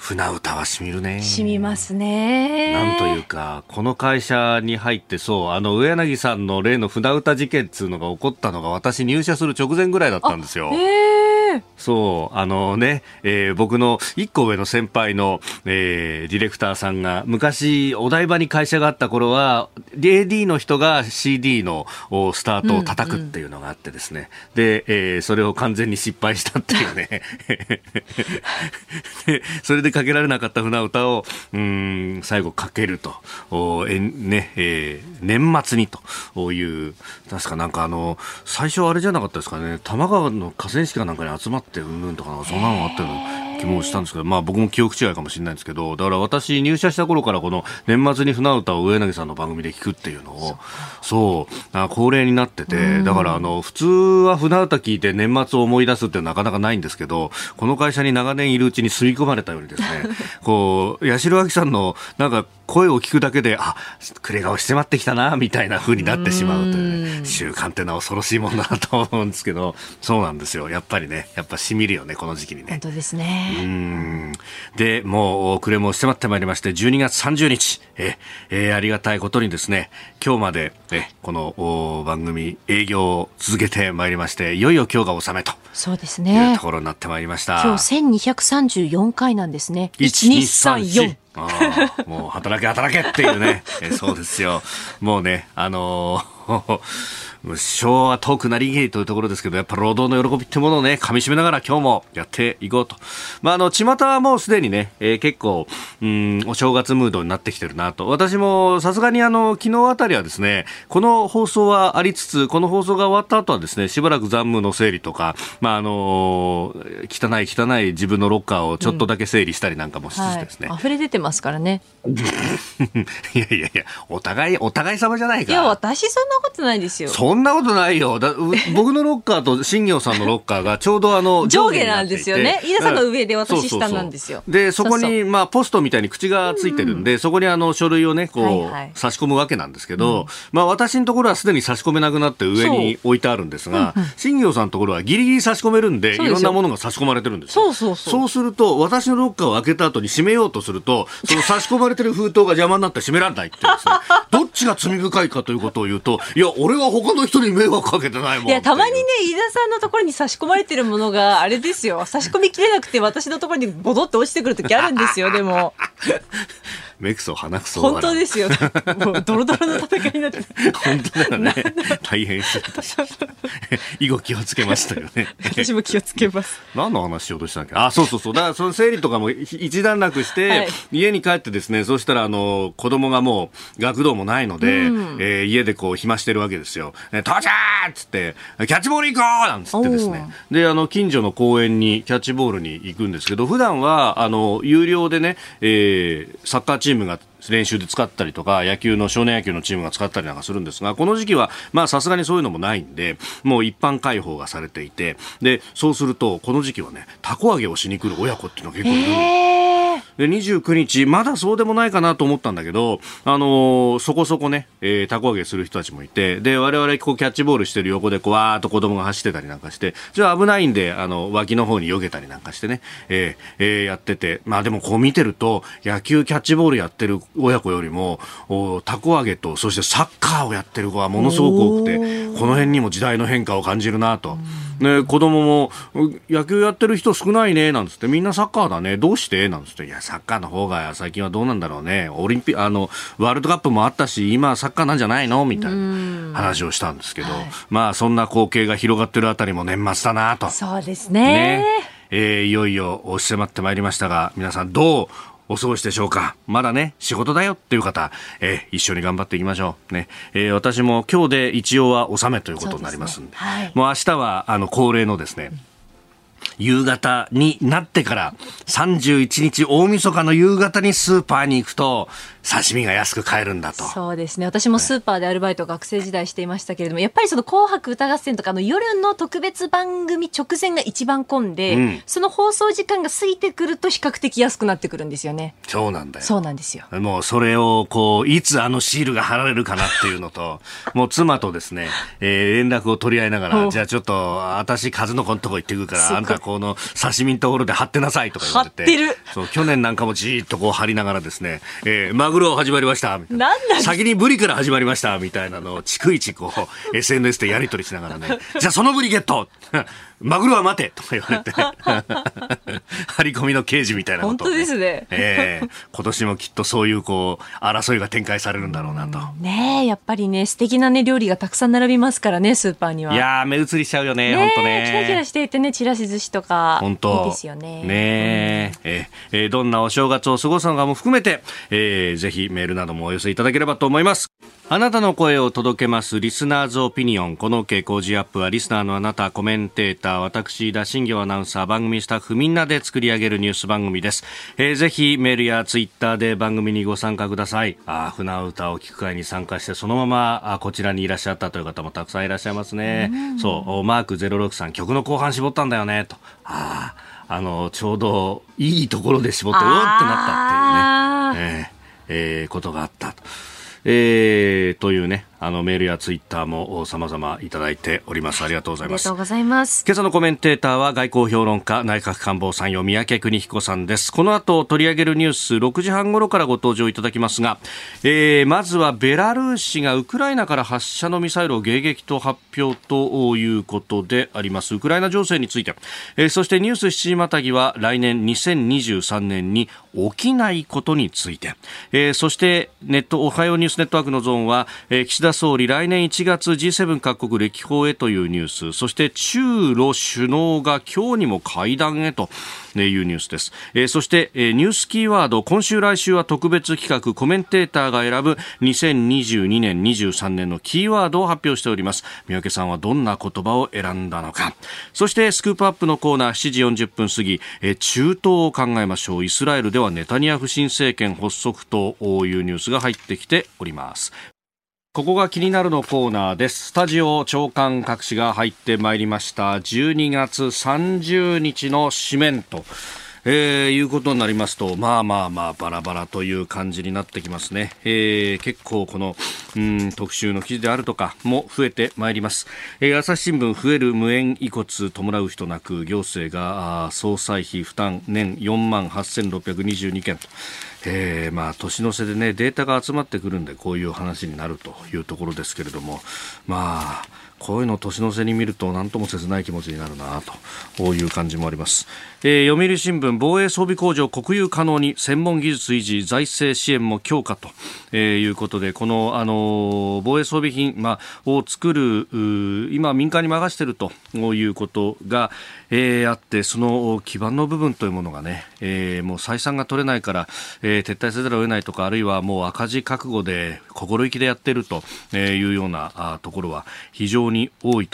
船歌はしみるね。しみますね。なんというか、この会社に入ってそう、あの、上柳さんの例の船歌事件っていうのが起こったのが私入社する直前ぐらいだったんですよ。そう、あのね、えー、僕の一個上の先輩の、えー、ディレクターさんが、昔、お台場に会社があった頃は、AD の人が CD のスタートを叩くっていうのがあってですね、うんうん、で、えー、それを完全に失敗したっていうね。で、それでかけられなかった船歌を、うん、最後かけると、おえね、えー、年末にと。いう、確かなんかあの、最初あれじゃなかったですかね、玉川の河川敷かなんかに集まってうんぬんとかそんなのあったよ気もしたんですけど、まあ僕も記憶違いかもしれないんですけど、だから私入社した頃からこの年末に船歌を上柳さんの番組で聞くっていうのを、そう恒例になってて、だからあの、普通は船歌聞いて年末を思い出すってなかなかないんですけど、この会社に長年いるうちに吸い込まれたようにですね、こう、八代亜紀さんのなんか声を聞くだけで、あ、暮れ顔してまってきたな、みたいな風になってしまうというね、習慣ってのは恐ろしいもんだなと思うんですけど、そうなんですよ。やっぱりね、やっぱしみるよね、この時期にね。本当ですね。うん。で、もう、暮れも迫ってまいりまして、12月30日、え、えー、ありがたいことにですね、今日まで、え、この番組営業を続けてまいりまして、いよいよ今日が納めと。そうですね。いうところになってまいりました。今日1234回なんですね。1234。あもう働け働けっていうね、えそうですよ。もうね、あのー昭和遠くなりげいというところですけど、やっぱ労働の喜びってものをね、噛み締めながら今日もやっていこうと。まあ、あの、巷はもうすでにね、えー、結構、うん、お正月ムードになってきてるなと。私もさすがにあの、昨日あたりはですね、この放送はありつつ、この放送が終わった後はですね、しばらく残務の整理とか、まあ、あのー、汚い汚い自分のロッカーをちょっとだけ整理したりなんかもしつつですね。うんはい、溢れ出てますからね。いやいやいや、お互い、お互い様じゃないか。いや、私そんなことないですよ。そんなことないよ。だ僕のロッカーと新業さんのロッカーがちょうどあの上下なんですよね。飯田さんの上で私下なんですよ。で、そこに、まあ、ポストみたいに口がついてるんで、うん、そこにあの書類をね、こう、差し込むわけなんですけど、うん、まあ、私のところはすでに差し込めなくなって上に置いてあるんですが、新業さんのところはギリギリ差し込めるんで、いろんなものが差し込まれてるんですよ。そうそうそう。そうすると、私のロッカーを開けた後に閉めようとすると、その差し込まれてる封筒が邪魔になって閉められないってですね、どっちが罪深いかということを言うと、いや、俺は他の人に迷惑かけてないもん。いや、たまにね、飯田さんのところに差し込まれてるものが、あれですよ。差し込みきれなくて私のところにボドって落ちてくる時あるんですよ、でも。目くそ鼻くそ本当ですよ。もうドロドロの戦いになって 本当だよね。大変失以後気をつけましたよね。私も気をつけます。何の話しようとしたんだっけ？あそうそうそう。だからその整理とかも一段落して、はい、家に帰ってですねそうしたらあの子供がもう学童もないので、うん、えー、家でこう暇してるわけですよ「父ちゃん!」っつって「キャッチボール行こう!」なんつってですね。であの近所の公園にキャッチボールに行くんですけど普段はあの有料でね、えー、サッカーチームチームが練習で使ったりとか野球の少年野球のチームが使ったりなんかするんですがこの時期はまあさすがにそういうのもないんでもう一般開放がされていてでそうするとこの時期はねたこ揚げをしに来る親子っていうのが結構いるんです。で29日、まだそうでもないかなと思ったんだけど、あのー、そこそこね、えー、たこ揚げする人たちもいて、で、我々こうキャッチボールしてる横でこうわーっと子供が走ってたりなんかして、じゃあ危ないんで、あの、脇の方に避けたりなんかしてね、えー、えー、やってて、まあでもこう見てると、野球キャッチボールやってる親子よりも、おたこ揚げと、そしてサッカーをやってる子はものすごく多くて、この辺にも時代の変化を感じるなと。ね、子供も、野球やってる人少ないね、なんつって、みんなサッカーだね、どうして？なんつって、いや、サッカーの方が最近はどうなんだろうね、オリンピあの、ワールドカップもあったし、今はサッカーなんじゃないの？みたいな話をしたんですけど、はい、まあ、そんな光景が広がってるあたりも年末だなと。そうですね。ね。えー、いよいよ押し迫ってまいりましたが、皆さんどうお過ごしでしょうかまだね、仕事だよっていう方、えー、一緒に頑張っていきましょう。ね。えー、私も今日で一応は納めということになりますんで、でねはい、もう明日は、あの、恒例のですね、夕方になってから、31日大晦日の夕方にスーパーに行くと、刺身が安く買えるんだと。そうですね。私もスーパーでアルバイト学生時代していましたけれども、やっぱりその紅白歌合戦とかの夜の特別番組直前が一番混んで、うん、その放送時間が過ぎてくると比較的安くなってくるんですよね。そうなんだよ。そうなんですよ。もうそれをこう、いつあのシールが貼られるかなっていうのと、もう妻とですね、えー、連絡を取り合いながら、じゃあちょっと、私数の子のとこ行ってくるから、あんたこの刺身のところで貼ってなさいとか言われて。貼ってる。そう、去年なんかもじーっとこう貼りながらですね、えー、マグロ始まりました。みたいな。先にブリから始まりました。みたいなのを、逐一こう、SNS でやり取りしながらね、じゃあそのブリゲットマグロは待てとか言われて 張り込みの刑事みたいなこと、ね、本当ですね。ええー、今年もきっとそういうこう、争いが展開されるんだろうなと。ねえ、やっぱりね、素敵なね、料理がたくさん並びますからね、スーパーには。いや目移りしちゃうよね、本当ね。キラキラしていてね、ちらし寿司とか。本当。いいですよね。ねえ、うん、えー、どんなお正月を過ごすのかも含めて、えー、ぜひメールなどもお寄せいただければと思います。あなたの声を届けますリスナーズオピニオン。この傾向時アップはリスナーのあなた、コメンテーター、私、田新業アナウンサー、番組スタッフみんなで作り上げるニュース番組です。えー、ぜひメールやツイッターで番組にご参加ください。あ船歌を聞く会に参加してそのままあこちらにいらっしゃったという方もたくさんいらっしゃいますね。うそう、マーク063曲の後半絞ったんだよね、と。ああ、あの、ちょうどいいところで絞って、おーってなったっていうね。えー、えー、ことがあったと。えー、というね、あのメールやツイッターも様々いただいております。ありがとうございます。ありがとうございます。今朝のコメンテーターは外交評論家、内閣官房参与、三宅邦彦さんです。この後取り上げるニュース、6時半頃からご登場いただきますが、えー、まずはベラルーシがウクライナから発射のミサイルを迎撃と発表ということであります。ウクライナ情勢について、えー、そしてニュース7時またぎは来年2023年に起きないことについて、えー、そしてネット、おはようニュースネットワークのゾーンは、えー、岸田総理来年1月 G7 各国歴訪へというニュース。そして中ロ首脳が今日にも会談へというニュースです、えー、そして、えー、ニュースキーワード。今週来週は特別企画。コメンテーターが選ぶ2022年23年のキーワードを発表しております。三宅さんはどんな言葉を選んだのか。そしてスクープアップのコーナー7時40分過ぎ、えー、中東を考えましょう。イスラエルではネタニヤフ新政権発足というニュースが入ってきております。ここが気になるのコーナーです。スタジオ長官各紙が入ってまいりました。12月30日の紙面と。えー、いうことになりますと、まあまあまあ、バラバラという感じになってきますね。えー、結構この、うん、特集の記事であるとかも増えてまいります。えー、朝日新聞、増える無縁遺骨弔う人なく、行政が総裁費負担年4万8622件と。えー、まあ年の瀬でねデータが集まってくるんでこういう話になるというところですけれどもまあこういうの年の瀬に見ると何とも切ない気持ちになるなという感じもあります、えー、読売新聞防衛装備工場国有可能に専門技術維持財政支援も強化と、えー、いうことでこの、あのー、防衛装備品、まあ、を作る今民間に任しているということが、えー、あってその基盤の部分というものがね、えー、もう採算が取れないから、えー、撤退せざるを得ないとかあるいはもう赤字覚悟で心意気でやっているというようなあところは非常にに多い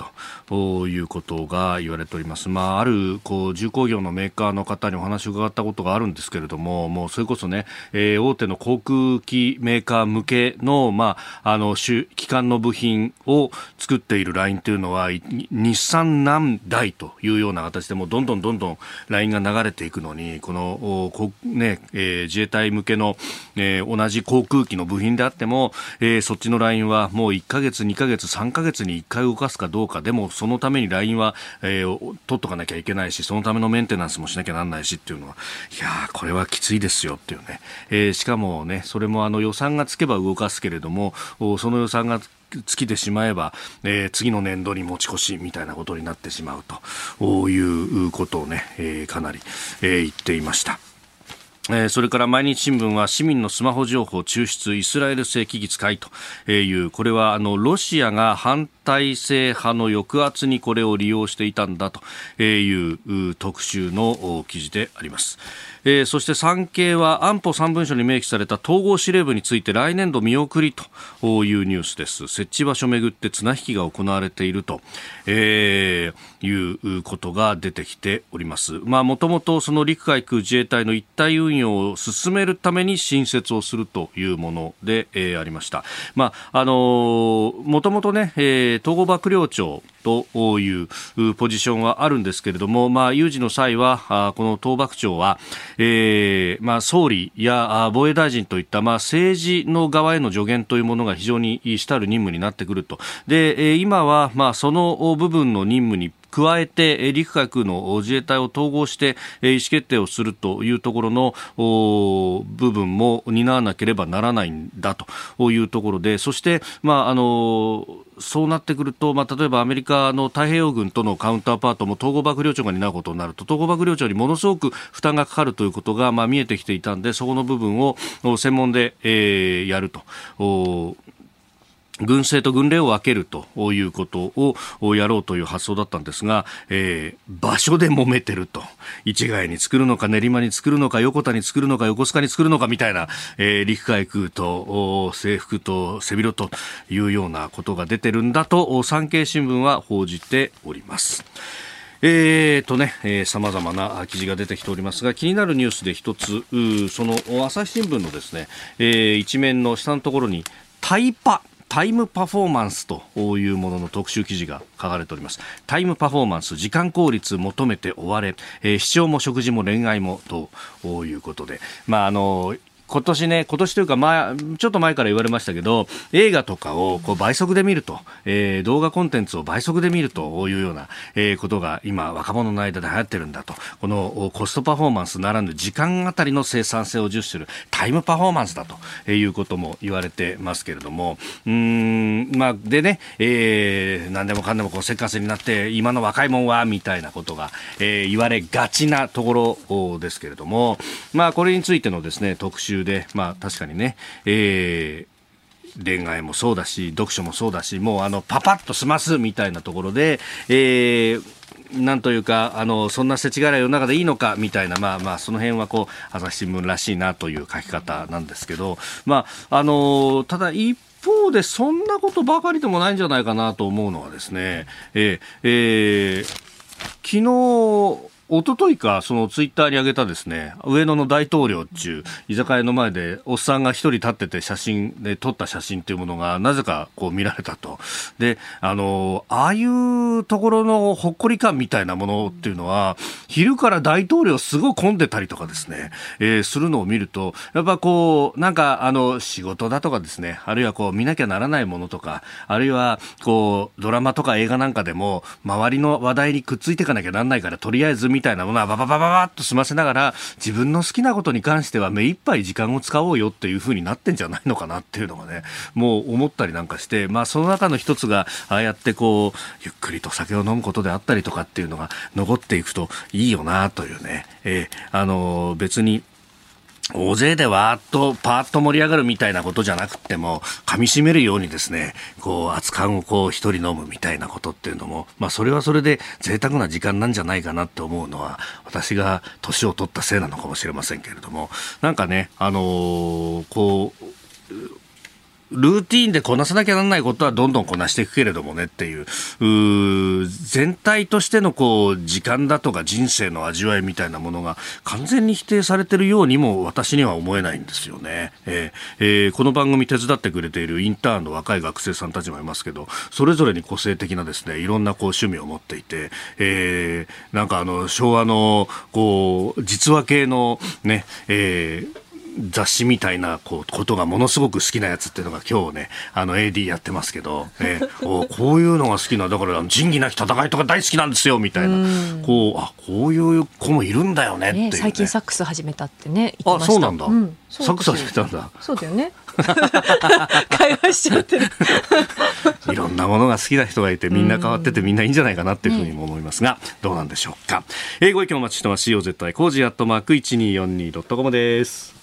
ということが言われております。まあ、あるこう重工業のメーカーの方にお話を伺ったことがあるんですけれどももうそれこそね、えー、大手の航空機メーカー向けの,、まあ、あの機関の部品を作っているラインというのは日産何台というような形でもどんどんどんどんラインが流れていくのにこのこ、ねえー、自衛隊向けの、えー、同じ航空機の部品であっても、えー、そっちのラインはもう1ヶ月、2ヶ月、3ヶ月に1回動かすかどうかでもそのためにラインは、えー、取っとかなきゃいけないしそのためのメンテナンスもしなきゃなんないしっていうのはいやこれはきついですよっていうね、えー、しかもねそれもあの予算がつけば動かすけれどもその予算が尽きてしまえば、えー、次の年度に持ち越しみたいなことになってしまうということをね、えー、かなり、えー、言っていました。えー、それから毎日新聞は市民のスマホ情報抽出イスラエル製機器会というこれはあのロシアが反体制派の抑圧にこれを利用していたんだという特集の記事であります。えー、そして産経は安保3文書に明記された統合司令部について来年度見送りというニュースです。設置場所をめぐって綱引きが行われていると、えー、いうことが出てきております。もともと陸海空自衛隊の一体運用を進めるために新設をするというもので、えー、ありました、もともと、統合幕僚長というポジションはあるんですけれども、まあ、有事の際は、この東幕長は、えー、まあ、総理や防衛大臣といった、まあ、政治の側への助言というものが非常に主たる任務になってくると。で、今は、まあ、その部分の任務に加えて陸海空の自衛隊を統合して意思決定をするというところの部分も担わなければならないんだというところでそして、まあ、あのそうなってくると、まあ、例えばアメリカの太平洋軍とのカウンターパートも統合幕僚長が担うことになると統合幕僚長にものすごく負担がかかるということが、まあ、見えてきていたんでそこの部分を専門で、えー、やると。軍政と軍令を分けるということをやろうという発想だったんですが、えー、場所で揉めてると。市街に作るのか練馬に作るのか横田に作るのか横須賀に作るのかみたいな、えー、陸海空と制服と背広というようなことが出てるんだと産経新聞は報じております。えーとね、えー、様々な記事が出てきておりますが、気になるニュースで一つ、その朝日新聞のですね、えー、一面の下のところに、タイパタイムパフォーマンスというものの特集記事が書かれております。タイムパフォーマンス時間効率求めて追われ、えー、視聴も食事も恋愛もということで。まああの今年ね、今年というか前、ちょっと前から言われましたけど、映画とかをこう倍速で見ると、えー、動画コンテンツを倍速で見るというような、えー、ことが今、若者の間で流行ってるんだと。このコストパフォーマンスならぬ時間あたりの生産性を重視するタイムパフォーマンスだということも言われてますけれども、うん、まあ、でね、えー、何でもかんでもこうせっかせになって、今の若いもんは、みたいなことが、えー、言われがちなところですけれども、まあ、これについてのですね、特集中で、まあ確かにね、えー恋愛もそうだし読書もそうだしもうあのパパッと済ますみたいなところで、えー、なんというか、あの、そんな世知辛い世の中でいいのかみたいな、まあまあ、その辺はこう、朝日新聞らしいなという書き方なんですけど、まあ、あの、ただ一方でそんなことばかりでもないんじゃないかなと思うのはですね、えー、えー、昨日、一昨日か、そのツイッターに上げたですね、上野の大統領っちゅう居酒屋の前でおっさんが一人立ってて写真で撮った写真っていうものがなぜかこう見られたと。で、あの、ああいうところのほっこり感みたいなものっていうのは、昼から大統領すごい混んでたりとかですね、えー、するのを見ると、やっぱこう、なんかあの、仕事だとかですね、あるいはこう見なきゃならないものとか、あるいはこう、ドラマとか映画なんかでも、周りの話題にくっついていかなきゃなんないから、とりあえず見みたいなものはバババババッと済ませながら自分の好きなことに関しては目いっぱい時間を使おうよっていうふうになってんじゃないのかなっていうのがねもう思ったりなんかしてまあその中の一つがああやってこうゆっくりと酒を飲むことであったりとかっていうのが残っていくといいよなというね、えー、あの別に大勢でわーっとパーッと盛り上がるみたいなことじゃなくても、噛みしめるようにですね、こう、熱燗をこう一人飲むみたいなことっていうのも、まあそれはそれで贅沢な時間なんじゃないかなって思うのは、私が年を取ったせいなのかもしれませんけれども、なんかね、あのー、こう、ルーティーンでこなさなきゃならないことはどんどんこなしていくけれどもねっていう、う全体としてのこう、時間だとか人生の味わいみたいなものが完全に否定されてるようにも私には思えないんですよね。えーえー、この番組手伝ってくれているインターンの若い学生さんたちもいますけど、それぞれに個性的なですね、いろんなこう趣味を持っていて、えー、なんかあの、昭和のこう、実話系のね、えー、雑誌みたいなこうことがものすごく好きなやつっていうのが今日ねあの AD やってますけど、え ー、おこういうのが好きなだから仁義なき戦いとか大好きなんですよみたいな。こうあこういう子もいるんだよねっていう、ね、最近サックス始めたってねあそうなんだ、うん、サックス始めたんだ。そうだよね。会話しちゃってる。いろんなものが好きな人がいてみんな変わっててみんないいんじゃないかなっていうふうにも思いますが、どうなんでしょうか。英語意見お待ちしてますージーアットマーク 1242.com です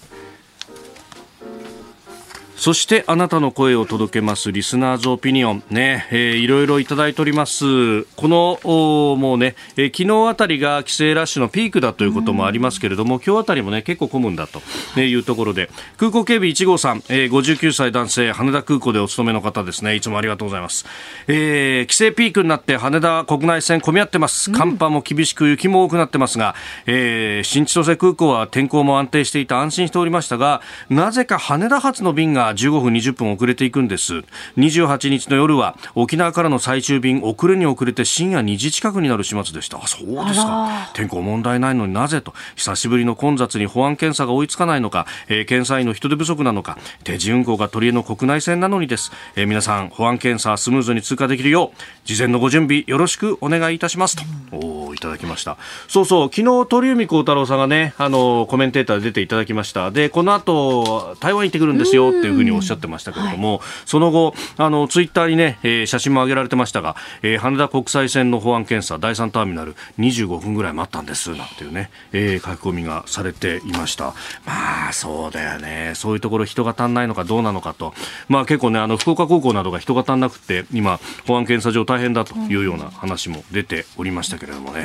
そしてあなたの声を届けますリスナーズオピニオンね、えー、いろいろいただいております。このもうね、えー、昨日あたりが帰省ラッシュのピークだということもありますけれども、今日あたりもね結構混むんだというところで。空港警備1号さん、えー、59歳男性羽田空港でお勤めの方ですね。いつもありがとうございます、えー、帰省ピークになって羽田国内線混み合ってます。寒波も厳しく雪も多くなってますが、えー、新千歳空港は天候も安定していた安心しておりましたがなぜか羽田発の便が15分20分遅れていくんです。28日の夜は沖縄からの最終便遅れに遅れて深夜2時近くになる始末でした。あそうですか。天候問題ないのになぜと。久しぶりの混雑に保安検査が追いつかないのか、えー、検査員の人手不足なのか定時運行が取り柄の国内線なのにです、えー、皆さん保安検査スムーズに通過できるよう事前のご準備よろしくお願いいたしますと、おおいただきました。そうそう昨日鳥海高太郎さんがねあのコメンテーターで出ていただきました。でこの後台湾行ってくるんですよっていうふうにおっしゃってましたけれども、はい、その後あのツイッターにね、えー、写真も上げられてましたが、えー、羽田国際線の保安検査第3ターミナル25分ぐらい待ったんですなんていうね、えー、書き込みがされていました。まあそうだよね。そういうところ人が足んないのかどうなのかと。まあ結構ねあの福岡高校などが人が足んなくて今保安検査場大変だというような話も出ておりましたけれどもね、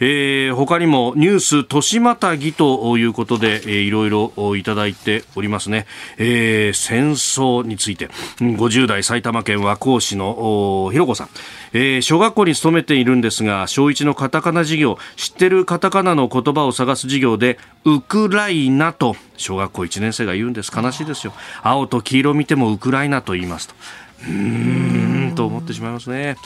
えー、他にもニュース年またぎということで、えー、いろいろいただいておりますね、えー、戦争について。50代埼玉県和光市のひろこさん、えー、小学校に勤めているんですが小1のカタカナ授業。知ってるカタカナの言葉を探す授業でウクライナと小学校1年生が言うんです。悲しいですよ。青と黄色見てもウクライナと言いますと。うーんと思ってしまいますね。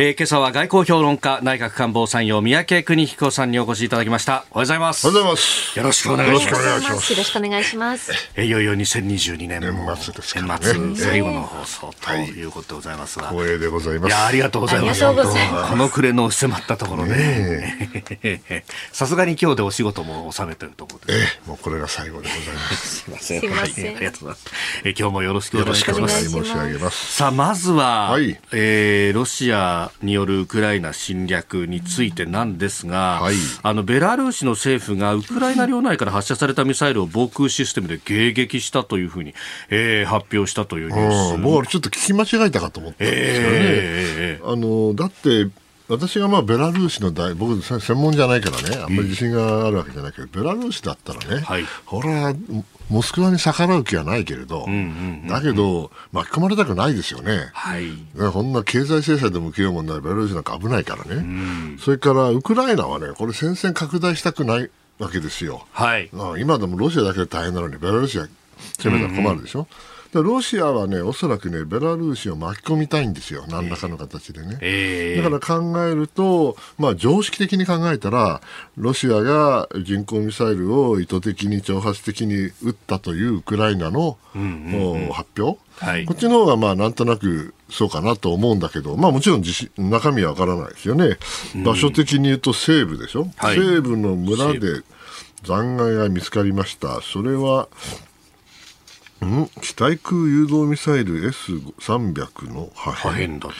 えー、今朝は外交評論家内閣官房参与三宅邦彦さんにお越しいただきました。おはようございます。おはようございます。よろしくお願いします。よろしくお願いします。えいよいよ2022年。年末ですからね。年末最後の放送とい。うことでございますが、はい、光栄でございます。いやありがとうございます。この暮れの迫ったところね さすがに今日でお仕事も収めてると思うええもうこれが最後でございます。すいません。はい、ありがとうございます。え今日もよろしくお願いします。申し上げます。さあまずは、はい、えー、ロシアによるウクライナライナ侵略についてなんですが、はい、あのベラルーシの政府がウクライナ領内から発射されたミサイルを防空システムで迎撃したというふうに、えー、発表したというニュース。僕はちょっと聞き間違えたかと思ったんですよね。えー、あのだって私がまあベラルーシの大僕専門じゃないからねあんまり自信があるわけじゃないけど、ベラルーシだったらね、はい、これはモスクワに逆らう気はないけれど、だけど巻き込まれたくないですよね、はい、こんな経済制裁でも受けようもないベラルーシなんか危ないからね、うん、それからウクライナはねこれ戦線拡大したくないわけですよ、はい、今でもロシアだけで大変なのにベラルーシが攻めたら困るでしょ、うんうんロシアはね、おそらくね、ベラルーシを巻き込みたいんですよ、何らかの形でね。えー、だから考えると、まあ、常識的に考えたら、ロシアが人工ミサイルを意図的に挑発的に撃ったというウクライナの、うんうんうん、発表、はい、こっちの方がまあなんとなくそうかなと思うんだけど、まあ、もちろん中身はわからないですよね、場所的に言うと西部でしょ、はい、西部の村で残骸が見つかりました、それはん地対空誘導ミサイル S300 の破片破片だと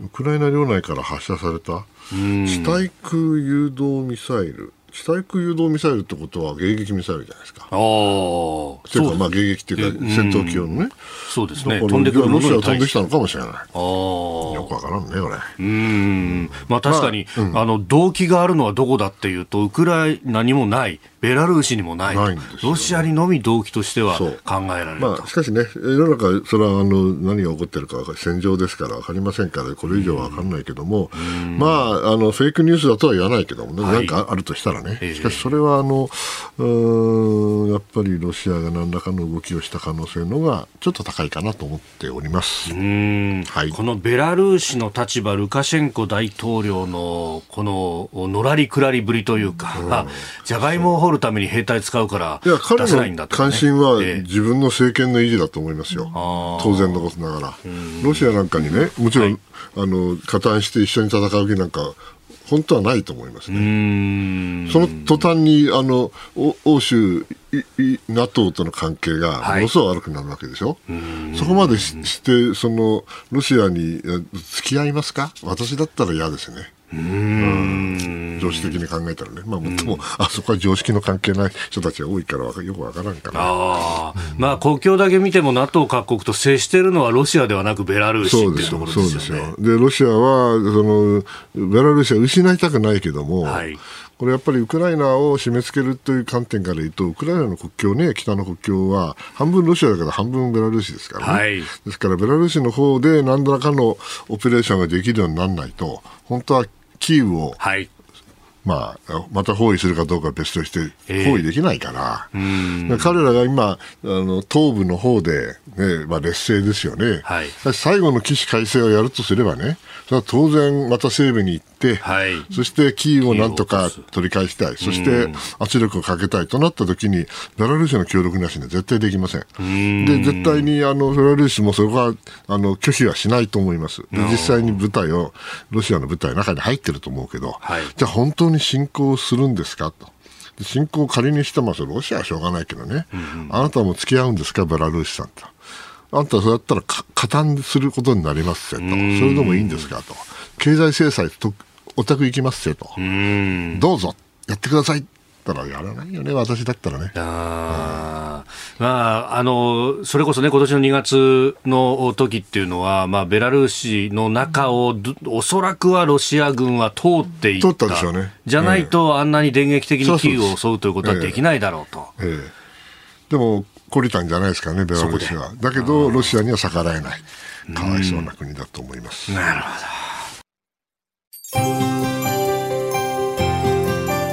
ウクライナ領内から発射された地対空誘導ミサイル地対空誘導ミサイルってことは迎撃ミサイルじゃないですか。ああ。というか、まあ迎撃っていうか、戦闘機用のね。そうですね。飛んでくるロシア飛んできたのかもしれない。ああ。よくわからんね、これ。うん。まあ確かに、あの、動機があるのはどこだっていうと、ウクライナにもない。ベラルーシにもない。ないロシアにのみ動機としては考えられるまあ、しかしね、世の中、それはあの何が起こっているか戦場ですから分かりませんから、これ以上は分からないけども、まあ、あのフェイクニュースだとは言わないけどもね、はい、なんかあるとしたらね、しかしそれはあのうんやっぱりロシアが何らかの動きをした可能性のがちょっと高いかなと思っております。はい、このベラルーシの立場、ルカシェンコ大統領のこののらりくらりぶりというか、じゃがいもを掘るるために兵隊使うからいんだと、ね、関心は自分の政権の維持だと思いますよ、当然のことながら。ロシアなんかにね、もちろん、はい、あの加担して一緒に戦う気なんか本当はないと思いますね。その途端にあの欧州、NATO との関係がものすごい悪くなるわけでしょ、はい、そこまでしてそのロシアに付き合いますか？私だったら嫌ですね。うん。常識的に考えたらね、まあ、もっとも、あそこは常識の関係ない人たちが多いからよくわからんかな。あまあ、国境だけ見ても NATO 各国と接しているのはロシアではなくベラルーシっていうところですよね。でロシアはそのベラルーシは失いたくないけども、はい、これやっぱりウクライナを締め付けるという観点から言うと、ウクライナの国境ね、北の国境は、半分ロシアだから半分ベラルーシですからね。はい、ですから、ベラルーシの方で何らかのオペレーションができるようにならないと、本当はキーウを、はい、まあ、また包囲するかどうかは別として包囲できないから、えー、彼らが今あの東部の方で、ねまあ、劣勢ですよね、はい、最後の起死回生をやるとすればねそれは当然また西部に行って、はい、そしてキーウをなんとか取り返したい。そして圧力をかけたいとなった時にベラルーシの協力なしには絶対できません。で絶対にあのベラルーシもそこはあの拒否はしないと思います。で実際に部隊をロシアの部隊の中に入ってると思うけど、はい、じゃあ本当に侵攻するんですかと。侵攻を仮にしてますロシアはしょうがないけどね、うんうん、あなたも付き合うんですか、ベラルーシさんと。あんたそうやったら加担することになりますよと、それでもいいんですかと、経済制裁とお宅行きますよと、どうぞ。やってください。ったらやらないよね、私だったらね。あまあ、あのそれこそね、今年の2月の時っていうのは、まあ、ベラルーシの中を、おそらくはロシア軍は通っていった、ったでしょうね、じゃないと、あんなに電撃的にキーウを襲うということはできないだろうと。ええ。でも、懲りたんじゃないですかね、ベラルーシは。だけど、ロシアには逆らえない、かわいそうな国だと思います。なるほど。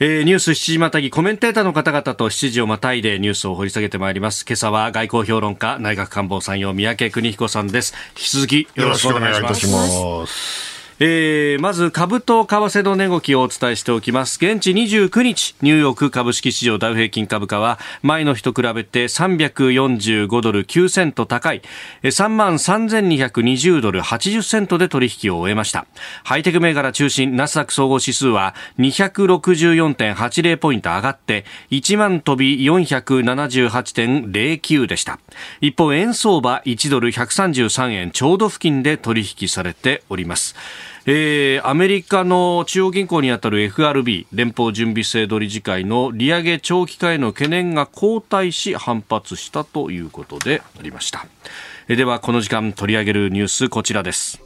えー、ニュース7時またぎコメンテーターの方々と7時をまたいでニュースを掘り下げてまいります。今朝は外交評論家、内閣官房参与三宅邦彦さんです。引き続きよろしくお願いいたします。えー、まず株と為替の値動きをお伝えしておきます。現地29日ニューヨーク株式市場ダウ平均株価は前の日と比べて345ドル9セント高い3万3220ドル80セントで取引を終えました。ハイテク銘柄中心ナスダック総合指数は264.80ポイント上がって1万飛び478.09でした。一方円相場1ドル133円ちょうど付近で取引されております。えー、アメリカの中央銀行にあたる FRB 連邦準備制度理事会の利上げ長期化への懸念が後退し反発したということでありました、えー、ではこの時間取り上げるニュースこちらです。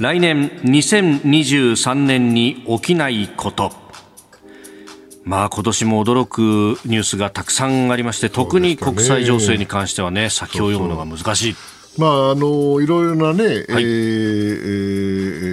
来年2023年に起きないこと。まあ今年も驚くニュースがたくさんありまして、特に国際情勢に関してはね、先を読むのが難しい。まあ、あのいろいろなね、はい、え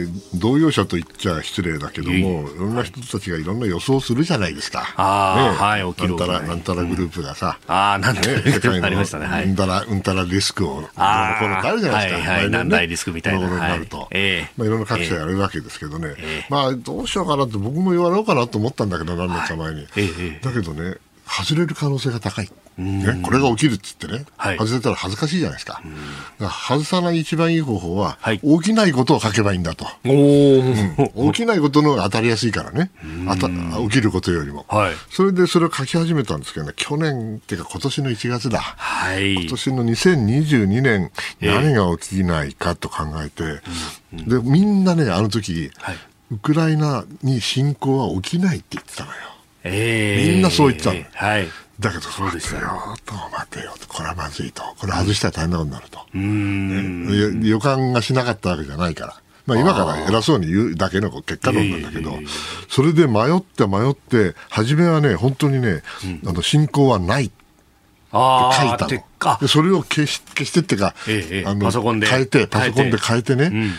ー、同業者と言っちゃ失礼だけども、いろんな人たちがいろんな予想するじゃないですか。ああ、ね、はい、起きる。なんたら、なんたらグループがさ、うん、ああ、なんたら、ね、世界の、ね、うんたら、うんたらリスクを、あこのあるじゃないですか。はい、はい、大リスクみたいな。ところになると、はい、えー、まあ、いろんな各社やるわけですけどね、えー、まあ、どうしようかなって僕も言われようかなと思ったんだけど、何年か前に。えー、だけどね、外れる可能性が高い。ね、これが起きるっつってね、はい、外れたら恥ずかしいじゃないですか。か外さない一番いい方法は、はい、起きないことを書けばいいんだと。うん、起きないことの方が当たりやすいからね、あた起きることよりも、はい、それでそれを書き始めたんですけどね、去年っていうか今年の1月だ、はい、今年の2022年、何が起きないかと考えて、えー、でみんなね、あの時、はい、ウクライナに侵攻は起きないって言ってたのよ。えー、みんなそう言ってたの。はい。だけど、そうですよ、と、待てよ。と、これはまずいと、これ外したら大変なことになると。うん、ね、予感がしなかったわけじゃないから。まあ、今から偉そうに言うだけの結果論なんだけど、それで迷って迷って、初めはね、本当にね、うん、あの進行はないって書いたの。でそれを消し消してってか、ええ、あの変えて、パソコンで変えてね、うん、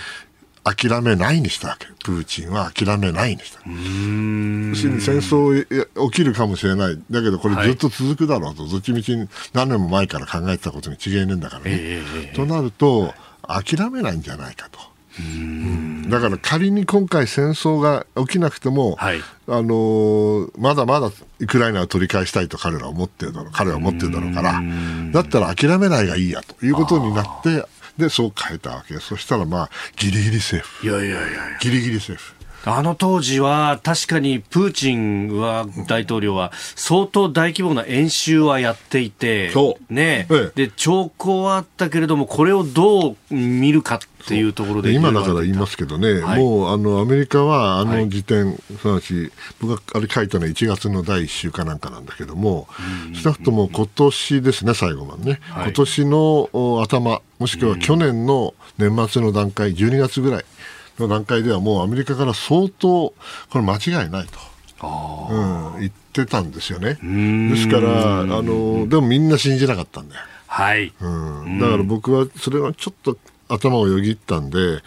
諦めないにしたわけ。プーチンは諦めないにした。要するに戦争起きるかもしれない。だけどこれずっと続くだろうと、はい、どっちみち何年も前から考えてたことに違いねえんだからね。えー、となると、諦めないんじゃないかと。だから仮に今回戦争が起きなくても、はい、あのー、まだまだウクライナを取り返したいと彼らは思ってるだろう彼は思ってるだろうからだったら諦めないがいいやということになってでそう変えたわけ。そしたらまあギリギリセーフ。いやいやいやギリギリセーフあの当時は確かにプーチンは大統領は相当大規模な演習はやっていて、ね、ええ、で兆候はあったけれども、これをどう見るかっていうところで今だから言いますけどね、はい、もうあのアメリカはあの時点、はい、すなわち僕があれ書いたのは1月の第1週かなんかなんだけども、少なくとも今年ですね、最後までね、はい、今年の頭、もしくは去年の年末の段階、12月ぐらい。の段階ではもうアメリカから相当これ間違いないと。うん、言ってたんですよね。ですから、あの、でもみんな信じなかったんだよ。はい。うん。だから僕はそれはちょっと頭をよぎったんで、うん。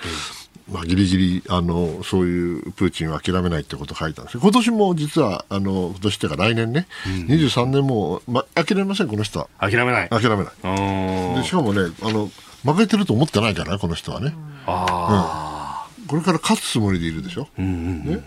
まあ、ギリギリあのそういうプーチンは諦めないってことを書いたんです。今年も実はあの今年っていうか来年ね、うん、23年も、ま、諦めませんこの人は。諦めない。諦めない。でしかもねあの負けてると思ってないからこの人はね。ああ、うんこれから勝つつもりでいるでしょ？うんうんうん、ね。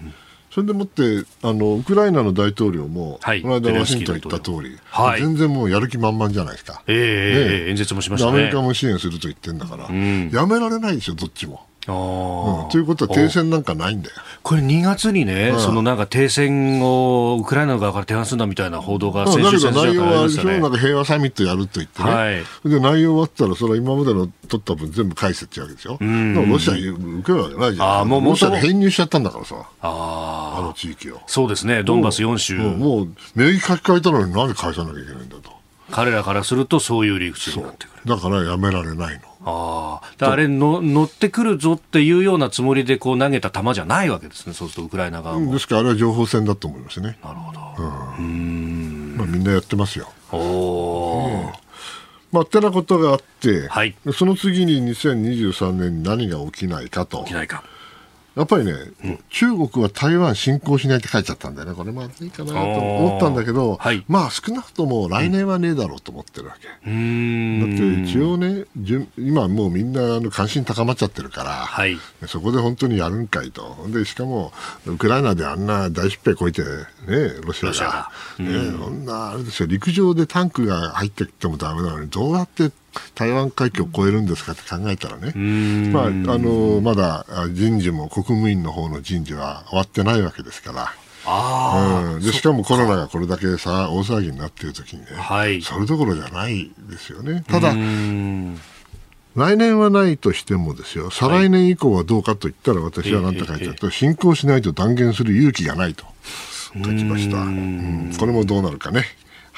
それでもってあのウクライナの大統領も、はい、この間ワシントン行った通り、はい、全然もうやる気満々じゃないですか、えー、ね、演説もしました、ね、アメリカも支援すると言ってるんだから、うん、やめられないでしょ、どっちも。うん、ということは停戦なんかないんだよ。これ2月にね、うん、そのなんか停戦をウクライナ側から提案するんだみたいな報道が先週先内容はあれでしょ、なんか平和サミットやると言ってね、はい、で内容終わったら、それは今までの取った分全部返せってわけでしょ、うん、ロシア受けるわけないじゃん、あもうロシアで編入しちゃったんだからさ、ああの地域を。そうですね、ドンバス4州。もうもう名義書き換えたのになんで返さなきゃいけないんだと。彼らからするとそういう理屈になってくる。だからやめられないの。ああ、あれの、乗ってくるぞっていうようなつもりでこう投げた球じゃないわけですね、そうするとウクライナ側も。ですから、あれは情報戦だと思いますね。なるほど。うん。まあ、みんなやってますよ。おお。まあ、ってなことがあって、はい、その次に2023年に何が起きないかと。起きないか。やっぱりね、うん、中国は台湾侵攻しないって書いちゃったんだよね、これまずいかなと思ったんだけど、はい、まあ少なくとも来年はねえだろうと思ってるわけ。うん、だって一応ね、今もうみんなあの関心高まっちゃってるから、はい、そこで本当にやるんかいと。で、しかも、ウクライナであんな大疾病こいて、ね、ロシアが、ね、そんな、あれですよ、陸上でタンクが入ってきてもだめなのに、どうやって台湾海峡を越えるんですかって考えたらね、まあ、あのまだ人事も国務院の方の人事は終わってないわけですから。あうん、でしかもコロナがこれだけさ大騒ぎになっている時にね、はい、それどころじゃないですよね。ただ来年はないとしてもですよ。再来年以降はどうかと言ったら私は何て書いてあると、進行しないと断言する勇気がないと書きました、うん、これもどうなるかね。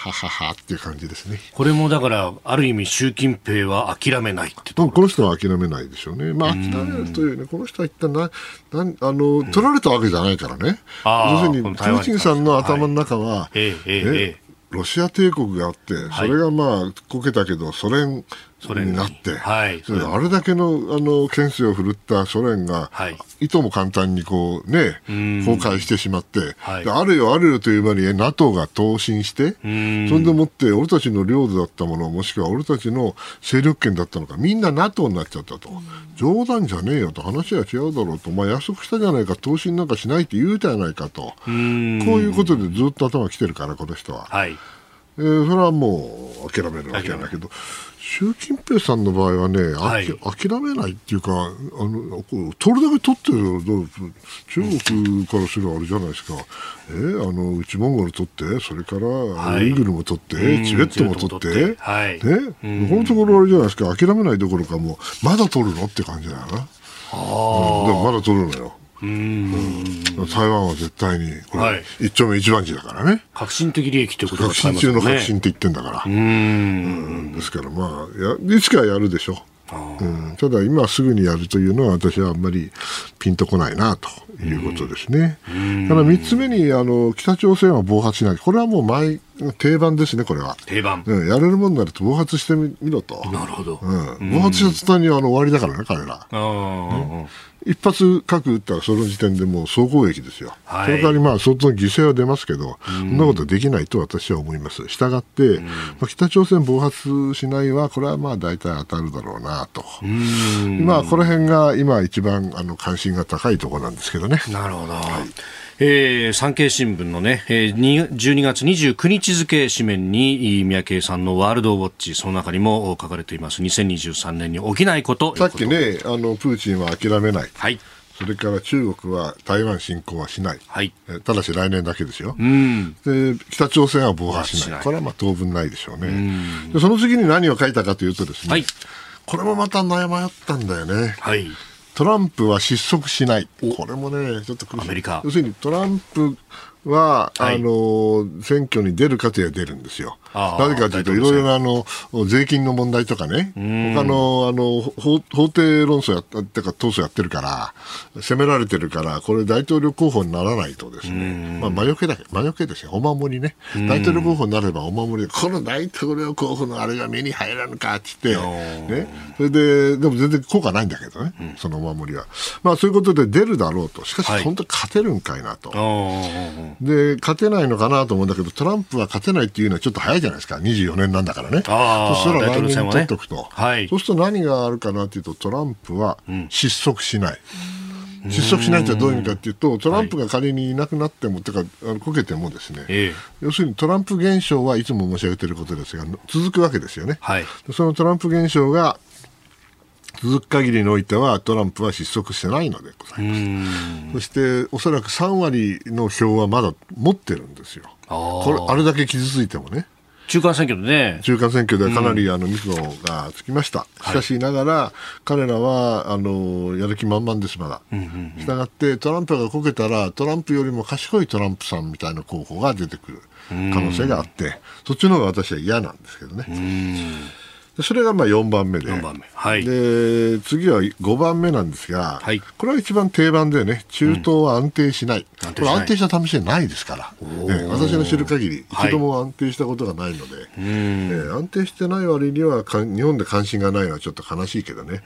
はははっていう感じですね。これもだから、ある意味、習近平は諦めないってこの人は諦めないでしょうね。まあ、諦めるというね、この人は一体な、なあの、取られたわけじゃないからね。要するに、プーチンさんの頭の中は、はい、ええええロシア帝国があって、それがまあ、こけたけど、ソ連に。なって、はい、あれだけのあの権勢を振るったソ連が、はい、いとも簡単にこう、ね、崩壊してしまって、はい、あるよあるよという間に NATO が投進して、それでもって俺たちの領土だったもの、もしくは俺たちの勢力圏だったのか、みんな NATO になっちゃったと。冗談じゃねえよと、話は違うだろうと、まあ、約束したじゃないか、投資なんかしないって言うじゃないかと、こういうことでずっと頭きてるから、この人は。はいえー、それはもう諦めるわけだけど、習近平さんの場合はね、はい、諦めないっていうか、あの取るだけ取ってる中国からすればあれじゃないですか、えー、あの内モンゴル取って、それからウイグルも取って、はい、チベットも取って、はい、ね、このところあれじゃないですか、諦めないどころか、もうまだ取るのって感じだよな。うん、でもまだ取るのよ。うん、台湾は絶対に、これ、一丁目一番地だからね。革新的利益ということ革新中の革新って言ってんだから。うん、ですからまあや、いつかやるでしょう。うん、ただ、今すぐにやるというのは私はあんまりピンとこないなということですね。ただ3つ目にあの北朝鮮は暴発しない、これはもう毎定番ですね、これは。定番。うん、やれるもんなると暴発してみろと。なるほど。うん、暴発した途端にあの終わりだからね、彼ら。あうん一発核撃ったらその時点でもう総攻撃ですよ、はい、その代わりまあ相当犠牲は出ますけど、そんなことできないと私は思います、したがって、まあ、北朝鮮暴発しないは、これはまあ大体当たるだろうなと、まあ、この辺が今、一番あの関心が高いところなんですけどね。なるほど、はいえー、産経新聞のね、えー、12月29日付紙面に三宅さんのワールドウォッチその中にも書かれています。2023年に起きないこと。さっきねあのプーチンは諦めない、はい、それから中国は台湾侵攻はしない、はい、ただし来年だけですよ、うん、で北朝鮮は暴発しない。これはまあ当分ないでしょうね、うでその次に何を書いたかというとですね、はい、これもまた悩まったんだよね。はいトランプは失速しない。これもね、ちょっと苦しい。アメリカ。要するにトランプは、はい、あの、選挙に出るかとは出るんですよ。なぜかというと、いろいろなあの税金の問題とかね、他のあの法法廷論争やってか、闘争やってるから、責められてるから、これ、大統領候補にならないとですね、まあ、魔除けだけ、魔除けですよ、お守りね、大統領候補になればお守りで、この大統領候補のあれが目に入らぬかって言って、ね、それで、でも全然効果ないんだけどね、うん、そのお守りは。まあ、そういうことで出るだろうと、しかし、本当に勝てるんかいなと。はい、で、勝てないのかなと思うんだけど、トランプは勝てないっていうのはちょっと早いじゃないですか、24年なんだからね。そしたら来年に取っておくと、ねはい、そうすると何があるかなというと、トランプは失速しない。うん、失速しないってどういう意味かというと、トランプが仮にいなくなっても、はい、てか、あのこけてもですね、え要するにトランプ現象はいつも申し上げていることですが、続くわけですよね。はい、そのトランプ現象が続く限りにおいてはトランプは失速してないのでございます。そしておそらく3割の票はまだ持ってるんですよ。これあれだけ傷ついてもね中間選挙でね。中間選挙でかなりあの密度がつきました。しかしながら、彼らはあのやる気満々です、まだ。したがって、トランプがこけたら、トランプよりも賢いトランプさんみたいな候補が出てくる可能性があって、そっちの方が私は嫌なんですけどね。それがまあ4番目で。番目、はい、で次は5番目なんですが、はい、これは一番定番でね中東は安定しない、うん、これ安定した試しないですから、ね、私の知る限り一度も安定したことがないので、はい、えー、安定してない割にはか日本で関心がないのはちょっと悲しいけどね。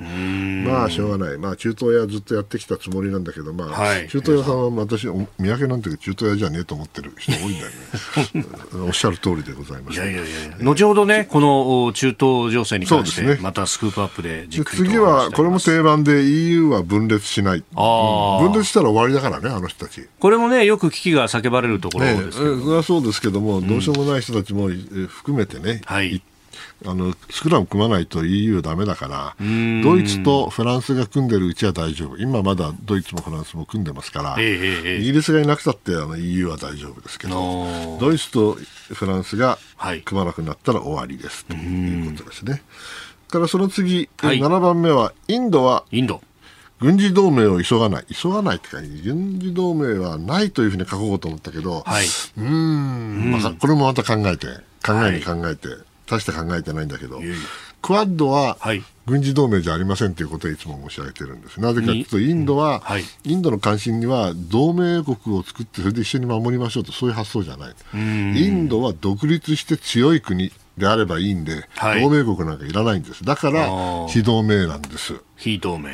まあしょうがない、まあ、中東屋ずっとやってきたつもりなんだけど、まあ、はい、中東屋さんは私三宅なんて中東屋じゃねえと思ってる人多いんだよね。おっしゃる通りでございます、いやいやいや後ほどねこの中東情勢に関して、またスクープアップでじっくりと次はこれも定番で EU は分裂しない、あ分裂したら終わりだからね、あの人たち。これもね、よく危機が叫ばれるところですけど、ね、それはそうですけども、どうしようもない人たちも含めてね、はい、あのスクラム組まないと EU だめだからドイツとフランスが組んでるうちは大丈夫。今まだドイツもフランスも組んでますから、えイギリスがいなくたってあの EU は大丈夫ですけどドイツとフランスが組まなくなったら終わりです、ということですね。からその次、はい、7番目はインドはインド。軍事同盟を急がない、急がないってか、軍事同盟はないというふうに書こうと思ったけど、はい、うん、まあ、これもまた考えて、考えに考えて、はい、大して考えてないんだけど、クワッドは軍事同盟じゃありませんということをいつも申し上げてるんです。なぜかというと、インドは、はい、インドの関心には同盟国を作って、それで一緒に守りましょうと、そういう発想じゃない。インドは独立して強い国、であればいいんで、はい、同盟国なんかいらないんです。だから、非同盟なんです。非同盟。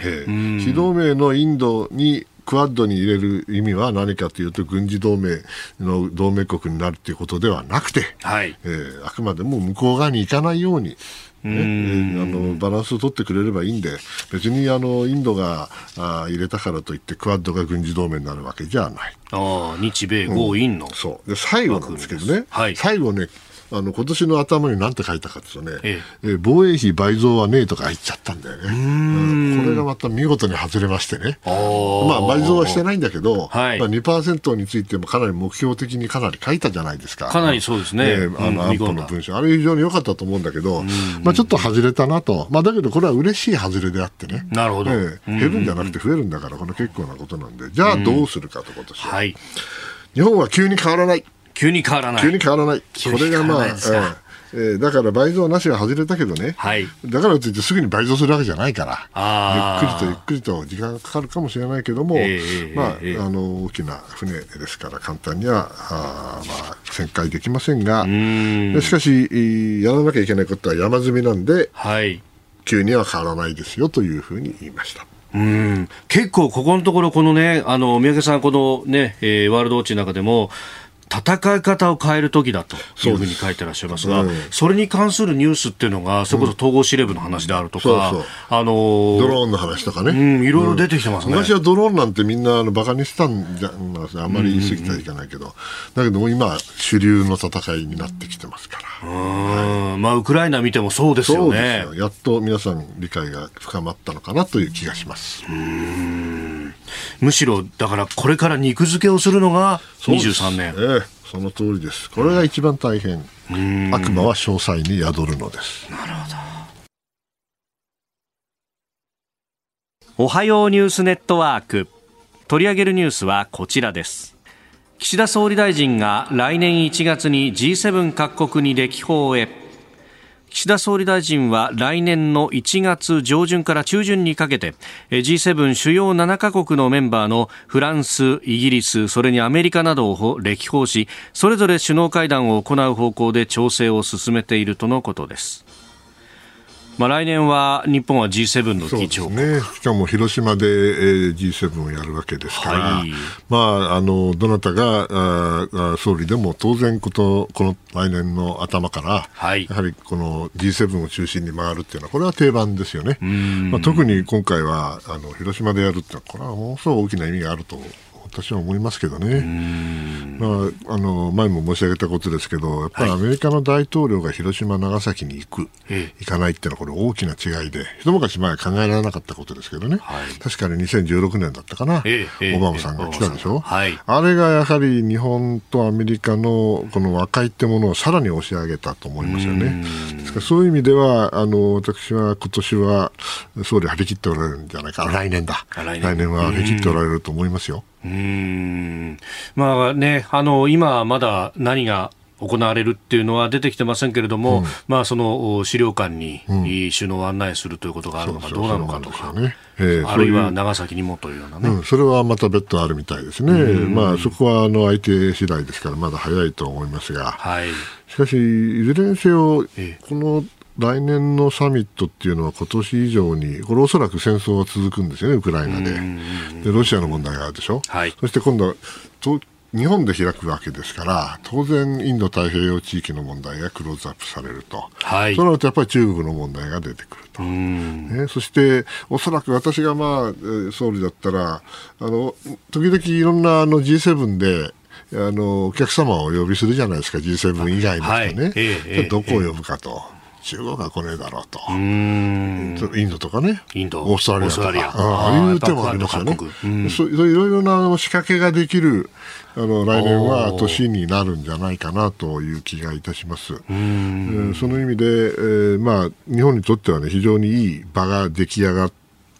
非同盟のインドにクアッドに入れる意味は何かというと軍事同盟の同盟国になるということではなくて、はい。えー、あくまでも向こう側に行かないようにね、えー、あのバランスを取ってくれればいいんで別にあのインドがあ入れたからといってクアッドが軍事同盟になるわけじゃない。あ日米豪印の、うん、そう。で最後なんですけどね、はい、最後ねあの今年の頭に何て書いたかというとね、ええ防衛費倍増はねえとか言っちゃったんだよね。うんこれがまた見事に外れましてね。まあ倍増はしてないんだけど、はいまあ、2%についてもかなり目標的にかなり書いたじゃないですか。かなりそうですね。えー、あの安保の文書。あれ非常に良かったと思うんだけど、まあちょっと外れたなと。まあだけどこれは嬉しい外れであってね。なるほど。えー、減るんじゃなくて増えるんだから、これ結構なことなんで。じゃあどうするかと今年は。はい。日本は急に変わらない。急に変わらない。急に変わらない。これがまあ、えーえー、だから倍増なしは外れたけどね、はい、だからといってすぐに倍増するわけじゃないからゆっくりとゆっくりと時間がかかるかもしれないけども、えー、まあ、えー、あの大きな船ですから簡単にはあ、まあ、旋回できませんがしかしやらなきゃいけないことは山積みなんで、はい、急には変わらないですよというふうに言いました。うん。結構、ここのところ、このね、あの、三宅さん、このね、えー、ワールドウォッチの中でも、戦い方を変える時だというふうに書いてらっしゃいますが、それに関するニュースっていうのが、それこそ統合司令部の話であるとか、あのドローンの話とかね、うん、いろいろ出てきてますね、昔はドローンなんてみんなあのバカにしてたんじゃあんまり言い過ぎてはいけないけど、だけど今、主流の戦いになってきてますから。はい、まあ、ウクライナ見てもそうですよね。やっと皆さん理解が深まったのかなという気がします。むしろ、だからこれから肉付けをするのが23年。ええその通りです。これが一番大変。悪魔は詳細に宿るのです。なるほど。おはようニュースネットワーク。取り上げるニュースはこちらです。岸田総理大臣が来年1月に G7 各国に歴訪へ。岸田総理大臣は来年の1月上旬から中旬にかけて G7 主要7カ国のメンバーのフランス、イギリス、それにアメリカなどを歴訪しそれぞれ首脳会談を行う方向で調整を進めているとのことです。まあ、来年は日本は G7 の議長ね、しかも広島で、えー、G7 をやるわけですから、はい、まあ、あのどなたがあ総理でも当然こと、この来年の頭から、はい、やはりこの G7 を中心に回るっていうのは、これは定番ですよね。まあ、特に今回はあの広島でやるっていうのは、これはものすごく大きな意味があると私は思いますけどね、まあ、あの前も申し上げたことですけど、やっぱりアメリカの大統領が広島、長崎に行く、行かないっていうのは、これ、大きな違いで、一昔前は考えられなかったことですけどね、はい、確かに2016年だったかな、オバマさんが来たでしょ、はい、あれがやはり日本とアメリカのこの和解ってものをさらに押し上げたと思いますよね。ですからそういう意味では、あの私は今年は総理張り切っておられるんじゃないか、来年だ、来年。は張り切っておられると思いますよ。うん。まあね、あの今まだ何が行われるっていうのは出てきてませんけれども、うん、まあ、その資料館に首脳を案内するということがあるのかどうなのかとか、ね。えー、あるいは長崎にもというようなね、うん、それはまた別途あるみたいですね、まあ、そこはあの相手次第ですから、まだ早いと思いますが、はい、しかし、いずれにせよ、この来年のサミットっていうのは今年以上に、これおそらく戦争は続くんですよね、ウクライナで。で、ロシアの問題があるでしょ？はい、そして今度は、日本で開くわけですから、当然、インド太平洋地域の問題がクローズアップされると、はい、そうなるとやっぱり中国の問題が出てくると、ね、そして、おそらく私が、まあ、総理だったら、あの時々いろんなあの G7 で、あのお客様をお呼びするじゃないですか、G7 以外の人ね、はい。えー、どこを呼ぶかと。えー中国は来ねえだろうと。インドとかね。インド。オーストラリアとか。ああいう手もありますよね。そういろいろな仕掛けができる、あの、来年は年になるんじゃないかなという気がいたします。えー、その意味で、えー、まあ、日本にとってはね、非常にいい場が出来上が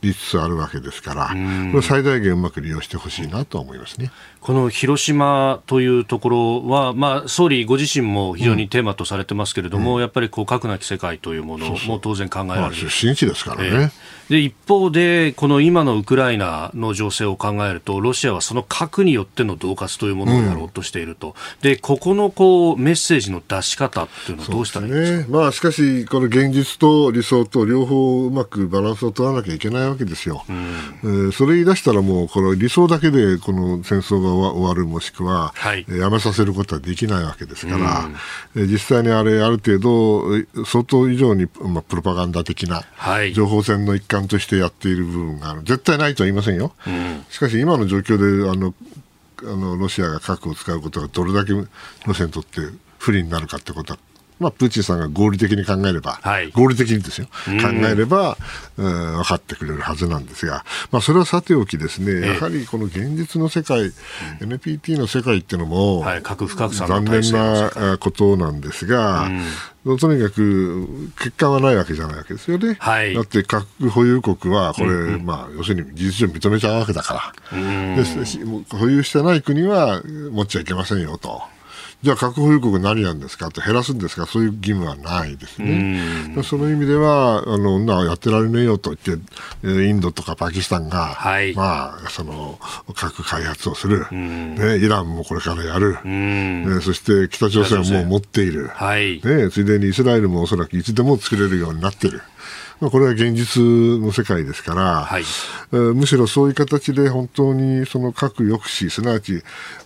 りつつあるわけですから、これ最大限うまく利用してほしいなと思いますね。この広島というところは、まあ、総理ご自身も非常にテーマとされてますけれども、うん、やっぱりこう核なき世界というものも当然考えられる、出身地ですからね、えー、で一方で、この今のウクライナの情勢を考えると、ロシアはその核によっての恫喝というものをやろうとしていると、うん、でここのこうメッセージの出し方っていうのはどうしたらいい？ですか、ね、まあ、しかし、この現実と理想と両方うまくバランスを取らなきゃいけないわけですよ。うん。えー、それ言い出したらもうこの理想だけでこの戦争が終わるもしくは、はい、やめさせることはできないわけですから、うん、実際にあれある程度相当以上に、まあ、プロパガンダ的な情報戦の一環としてやっている部分がある。絶対ないとは言いませんよ、うん、しかし今の状況であのあのロシアが核を使うことがどれだけロシアにとって不利になるかってことはまあ、プーチンさんが合理的に考えれば、はい、合理的にですよ、考えれば、うん、分かってくれるはずなんですが、まあ、それはさておきですね、やはりこの現実の世界、NPT の世界っていうのも、はい、核不拡散残念なことなんですが、うん、とにかく結果はないわけじゃないわけですよね。はい、だって核保有国は、これ、うん、まあ、要するに事実上認めちゃうわけだから、うん、で保有してない国は持っちゃいけませんよと。じゃあ核保有国何やるんですかと減らすんですかそういう義務はないですね。その意味ではあのなやってられねえよと言ってインドとかパキスタンが、はい、まあ、その核開発をする、ね、イランもこれからやる、ね、そして北朝鮮はもう持っている、はい、ね、ついでにイスラエルもおそらくいつでも作れるようになっている。まあ、これは現実の世界ですから、はい、むしろそういう形で本当にその核抑止、すなわち、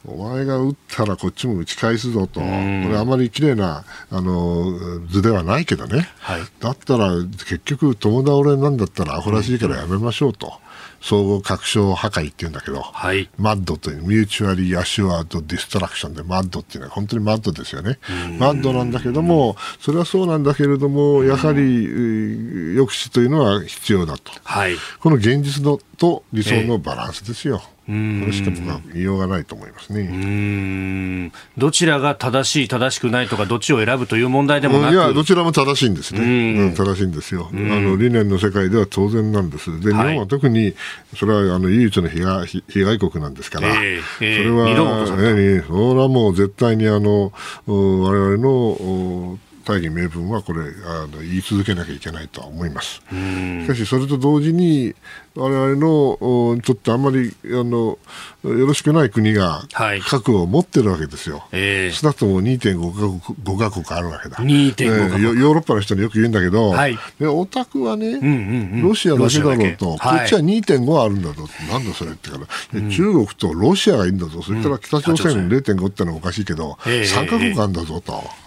お前が撃ったらこっちも撃ち返すぞと、これあまり綺麗なあの図ではないけどね、はい、だったら結局、共倒れなんだったらアホらしいからやめましょうと。相互確証破壊っていうんだけど、はい、 MAD という、 Mutually Assured Destruction で、 MAD っていうのは本当に mad ですよね。 mad なんだけども、それはそうなんだけれども、やはり抑止というのは必要だと。はい、この現実のと理想のバランスですよ。えーこれしか僕は言いようがないと思いますね。どちらが正しい、正しくないとか、どっちを選ぶという問題でもなく。いや、どちらも正しいんですね、うん、正しいんですよ。あの、理念の世界では当然なんです、で日本は特にそれはあの唯一の被害被害国なんですから、えーえー、それは、えー、それはもう絶対にあの我々の大義名分はこれあの言い続けなきゃいけないとは思います。しかし、それと同時に我々のちょっとあんまりあのよろしくない国が核を持ってるわけですよ。はいえ。ー、少なくとも2.5か国 ,5 か国あるわけだ、2.5えー、ヨーロッパの人によく言うんだけど、はい、でオタクはね、うんうんうん、ロシアだけだろうと、こっちは2.5あるんだぞ、なんだそれってから、中国とロシアがいいんだぞ、それから北朝鮮0.5ってのはおかしいけど、えー、3か国あるんだぞと。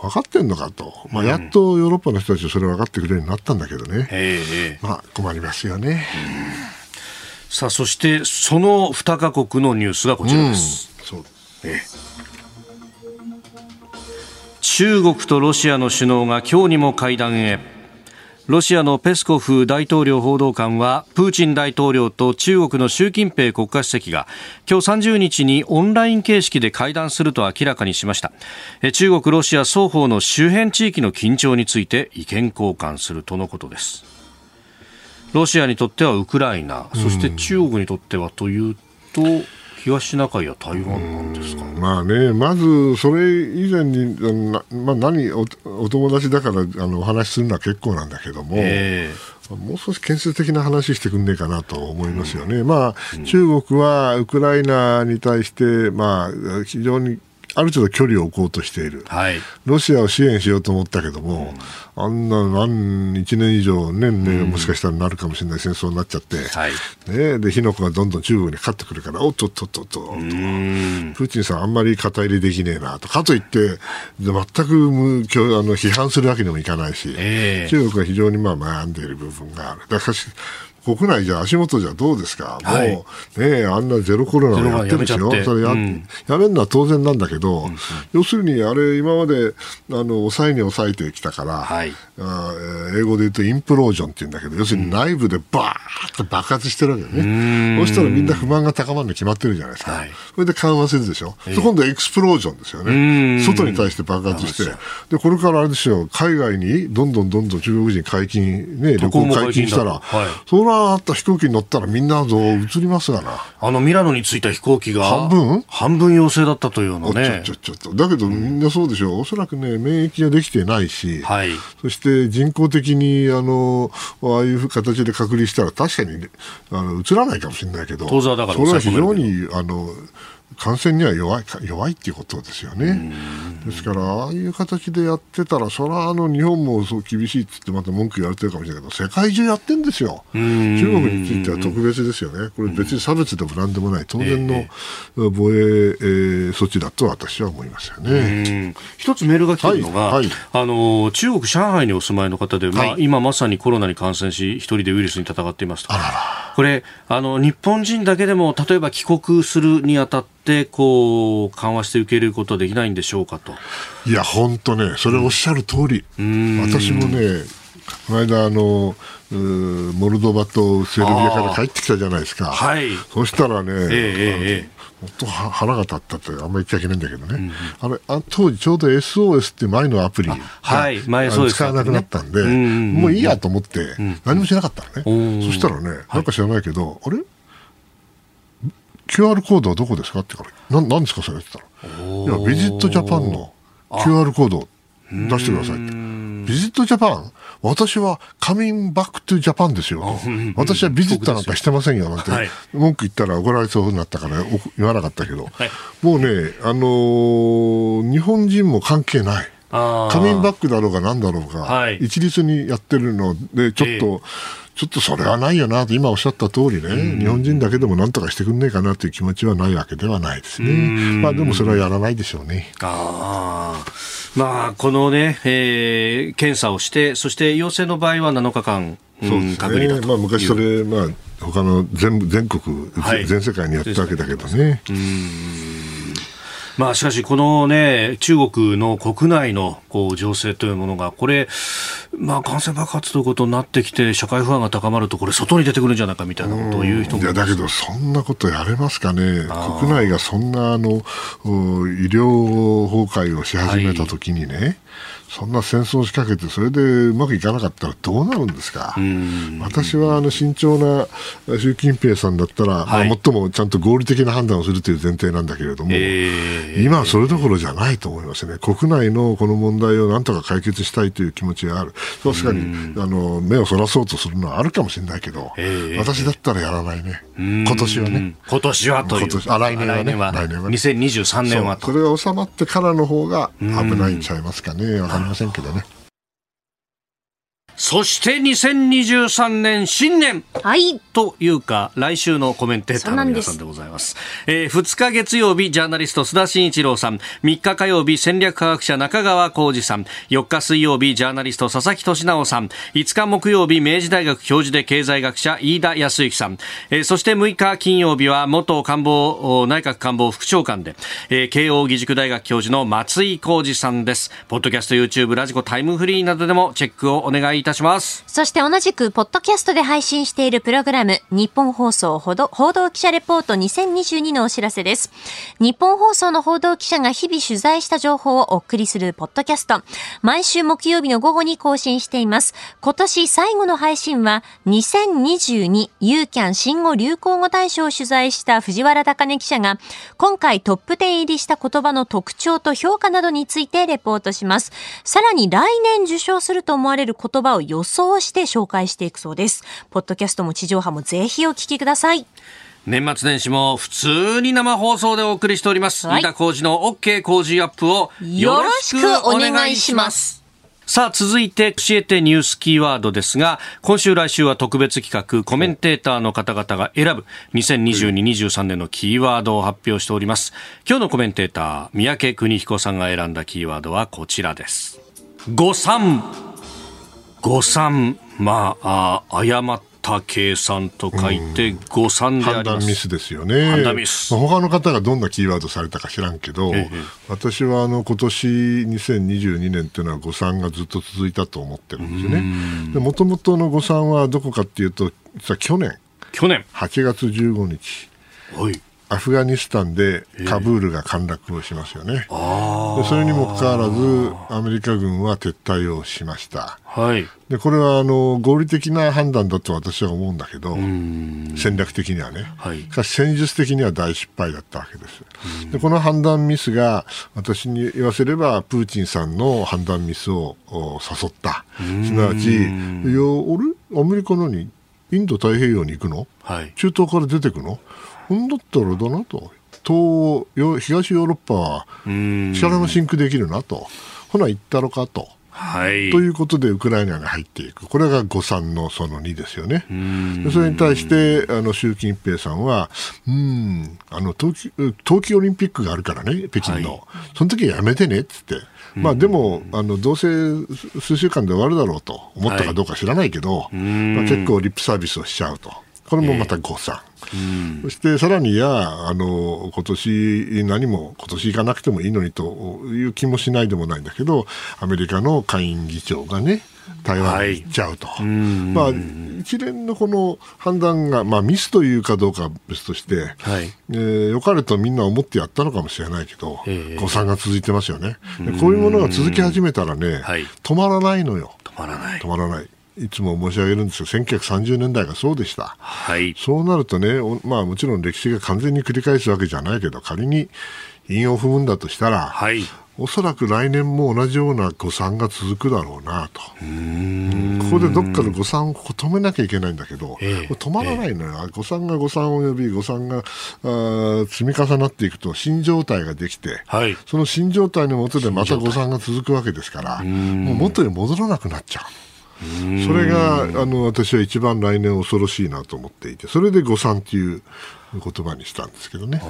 分かってんのかと、まあ、やっとヨーロッパの人たちはそれ分かってくれるようになったんだけどね、まあ、困りますよね。さあそしてその2か国のニュースがこちらです。うん、そう。え。中国とロシアの首脳が今日にも会談へ。ロシアのペスコフ大統領報道官はプーチン大統領と中国の習近平国家主席が今日30日にオンライン形式で会談すると明らかにしました。中国ロシア双方の周辺地域の緊張について意見交換するとのことです。ロシアにとってはウクライナ、そして中国にとってはというと、東シナ海や台湾なんですか、まあね、まずそれ以前に、まあ、何お、お友達だからあのお話しするのは結構なんだけども、えー、もう少し建設的な話してくんねえかなと思いますよね、うん、まあ、うん、中国はウクライナに対して、まあ、非常にある程度距離を置こうとしている、はい、ロシアを支援しようと思ったけども、うん、あんな何1年以上、年々もしかしたらなるかもしれない戦争になっちゃって、はい、ね、で火の粉がどんどん中国にかかってくるから、おっとっとっとっと。と、プーチンさん、あんまり肩入れできねえなと、かといって、全くあの批判するわけにもいかないし、えー、中国は非常にまあ悩んでいる部分がある。だから国内じゃ足元じゃどうですか、はい、もうねあんなゼロコロナやってるしよ、それや,、うん、やめるのは当然なんだけど、うん要するにあれ、今まであの抑えに抑えてきたから、はい、あ英語で言うとインプロージョンって言うんだけど、要するに内部でバーッと爆発してるわけよね、そうしたらみんな不満が高まるの決まってるじゃないですか、はい、それで緩和するでしょ、えー、今度エクスプロージョンですよね、外に対して爆発して、でこれからあれですよ、海外にどんどんどんどん中国人解禁、ね、旅行解禁したら、はい、そらあった飛行機に乗ったらみんなぞ移りますがな。あのミラノに着いた飛行機が半分半分陽性だったというのね。ちょちょちょ。だけどみんなそうでしょう。おそらくね、免疫ができてないし、はい、そして人工的にあのああいう形で隔離したら確かに、ね、あの移らないかもしれないけど、それは非常にあの感染には弱い弱いっていうことですよね。ですから、ああいう形でやってたら、それはあの日本もそう厳しいってってまた文句言われてるかもしれないけど、世界中やってんですよ。中国については特別ですよね。これ別に差別でもなんでもない、当然の防衛、えー、措置だと私は思いますよね。一つメールが来てるのが、はいはい、あの中国、上海にお住まいの方で、まあ、今まさにコロナに感染し、一人でウイルスに戦っていますと。これあの、日本人だけでも、例えば帰国するにあたって、こう緩和して受け入れることはできないんでしょうかと。いや、本当ね、それおっしゃる通り、うん、私もね、この間あの、モルドバとセルビアから帰ってきたじゃないですか、はい、そしたらね、えー、えーもっと腹が立ったってあんまり言っちゃいけないんだけどね、うんあれあ当時ちょうど SOS っていう前のアプリが、はい、前そう使わなくなったんで、もういいやと思って何もしなかったのね、そしたらね、なんか知らないけど、あれ？QR コードはどこですかってから、ななんですかそれって言ったら、いやビジットジャパンの QR コード出してくださいって。ビジットジャパン？私はカミンバックトゥジャパンですよ。私はビジットなんかしてませんよ。なんて、文句言ったら怒られそうになったから言わなかったけど、はい、もうね、あのー、日本人も関係ない。カミンバックだろうが何だろうが、はい、一律にやってるので、ちょっと、えーちょっとそれはないよなと今おっしゃった通りね、うん、日本人だけでもなんとかしてくんねえかなという気持ちはないわけではないですね。まあでもそれはやらないでしょうね。あまあ、このね、えー、検査をして、そして陽性の場合は7日間、そうですね。まあ昔それ、まあ他の全全国、はい、全世界にやったわけだけどね。うんまあ、しかし、このね、中国の国内のこう情勢というものが、これ、まあ、感染爆発ということになってきて、社会不安が高まると、これ、外に出てくるんじゃないかみたいなことを言う人もいやだけど、そんなことやれますかね、国内がそんなあの医療崩壊をし始めたときにね、はいそんな戦争を仕掛けて、それでうまくいかなかったらどうなるんですか、私はあの慎重な習近平さんだったら、はい、まあ、最もちゃんと合理的な判断をするという前提なんだけれども、えー、今はそれどころじゃないと思いますね、国内のこの問題をなんとか解決したいという気持ちがある、確かにあの目をそらそうとするのはあるかもしれないけど、えー、私だったらやらないね、今年はね。今年はという。あ来年はね、来年は来年は、ね、2023年はそれが収まってからの方が危ないんちゃいますかね。りませんけどね。そして2023年新年、はい、というか来週のコメンテーターの皆さんでございます。えー、2日月曜日ジャーナリスト須田慎一郎さん、3日火曜日戦略科学者中川浩二さん、4日水曜日ジャーナリスト佐々木俊直さん、5日木曜日明治大学教授で経済学者飯田康之さん、えー、そして6日金曜日は元官房内閣官房副長官で、えー、慶応義塾大学教授の松井浩二さんです。ポッドキャスト YouTube ラジコタイムフリーなどでもチェックをお願いいたします。そして同じく、ポッドキャストで配信しているプログラム、日本放送報道報道記者レポート2022のお知らせです。日本放送の報道記者が日々取材した情報をお送りするポッドキャスト。毎週木曜日の午後に更新しています。今年最後の配信は、2022ユーキャン新語・流行語大賞を取材した藤原高根記者が、今回トップ10入りした言葉の特徴と評価などについてレポートします。さらに来年受賞すると思われる言葉を予想想して紹介していくそうです。ポッドキャストも地上波もぜひお聞きください。年末年始も普通に生放送でお送りしております。はい、飯田浩二の OK 工事アップをよろしくお願いします。さあ、続いて教えてニュースキーワードですが、今週来週は特別企画、コメンテーターの方々が選ぶ2022-23年のキーワードを発表しております。今日のコメンテーター、三宅邦彦さんが選んだキーワードはこちらです。誤算誤算、まあ、あ誤った計算と書いて誤算であります、判断ミスですよね。判断ミス。まあ、他の方がどんなキーワードされたか知らんけど、ええ、私はあの今年2022年っていうのは誤算がずっと続いたと思ってるんですよね。もともとの誤算はどこかっていうと、実は去年。去年。8月15日。はい。アフガニスタンでカブールが陥落をしますよね。でそれにもかかわらず、アメリカ軍は撤退をしました。はい、でこれはあの合理的な判断だと私は思うんだけど、戦略的にはね、はい、しかし戦術的には大失敗だったわけです。でこの判断ミスが私に言わせれば、プーチンさんの判断ミスを誘った。すなわち、いや、俺、アメリカのにインド太平洋に行くの、はい、中東から出てくの？ほんだったらだなと。東東ヨーロッパは力のシンクできるなと。ほな、行ったろかと。はい、ということでウクライナに入っていく、これが誤算のその2ですよね。それに対してあの習近平さんは、うんあの冬季冬季オリンピックがあるからね、北京の、はい、その時はやめてねっつって。まあ、でもあの、どうせ数週間で終わるだろうと思ったかどうか知らないけど、はい、まあ、結構リップサービスをしちゃうと。これもまた誤算。えー、そしてさらにや、あの今年何も今年行かなくてもいいのにという気もしないでもないんだけど、アメリカの下院議長がね、台湾に行っちゃうと、はい、まあ、一連のこの判断が、まあ、ミスというかどうかは別として、はい。えー、よかれとみんな思ってやったのかもしれないけど、えー、誤算が続いてますよね、こういうものが続き始めたらね、はい、止まらないのよ。止まらない。止まらないいつも申し上げるんですが1930年代がそうでした、はい、そうなるとね、まあ、もちろん歴史が完全に繰り返すわけじゃないけど仮に韻を踏むんだとしたら、はい、おそらく来年も同じような誤算が続くだろうなと。ここでどっかで誤算を止めなきゃいけないんだけど、えー、止まらないのよ、えー、誤算が誤算を呼び、誤算があ積み重なっていくと新状態ができて、はい、その新状態のもとでまた誤算が続くわけですから、もう元に戻らなくなっちゃう。それがあの私は一番来年恐ろしいなと思っていて、それで誤算っていう言葉にしたんですけどね。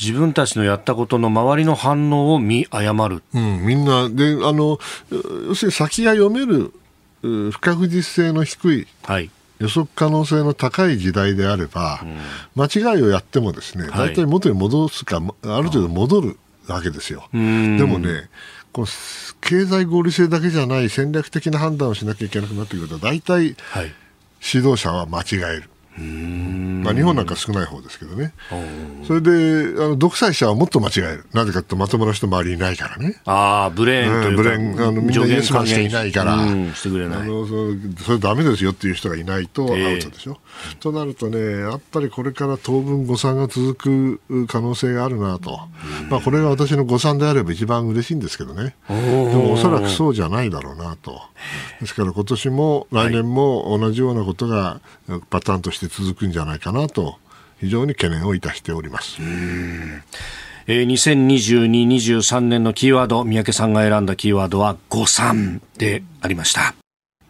自分たちのやったことの周りの反応を見誤る、うん、みんな。であの要するに先が読める不確実性の低い、はい、予測可能性の高い時代であれば、うん、間違いをやってもですね大体元に戻すか、はい、ある程度戻るわけですよ。でもねこの経済合理性だけじゃない戦略的な判断をしなきゃいけなくなってくると大体、はい、指導者は間違える。まあ、日本なんか少ない方ですけどね、それであの独裁者はもっと間違える、なぜかとまともな人周りいないからね、あブレーンというか、ブレーンあのみんなイエスマンしかいないから、うん、してくれない。あのそそれだめですよっていう人がいないとアウトでしょ。えー、となるとね、やっぱりこれから当分誤算が続く可能性があるなと、まあ、これが私の誤算であれば一番嬉しいんですけどね、でもおそらくそうじゃないだろうなと、ですから今年も来年も同じようなことがパターンとして続くんじゃないかなと非常に懸念をいたしております。えー、2022、23年のキーワード、三宅さんが選んだキーワードは誤算でありました。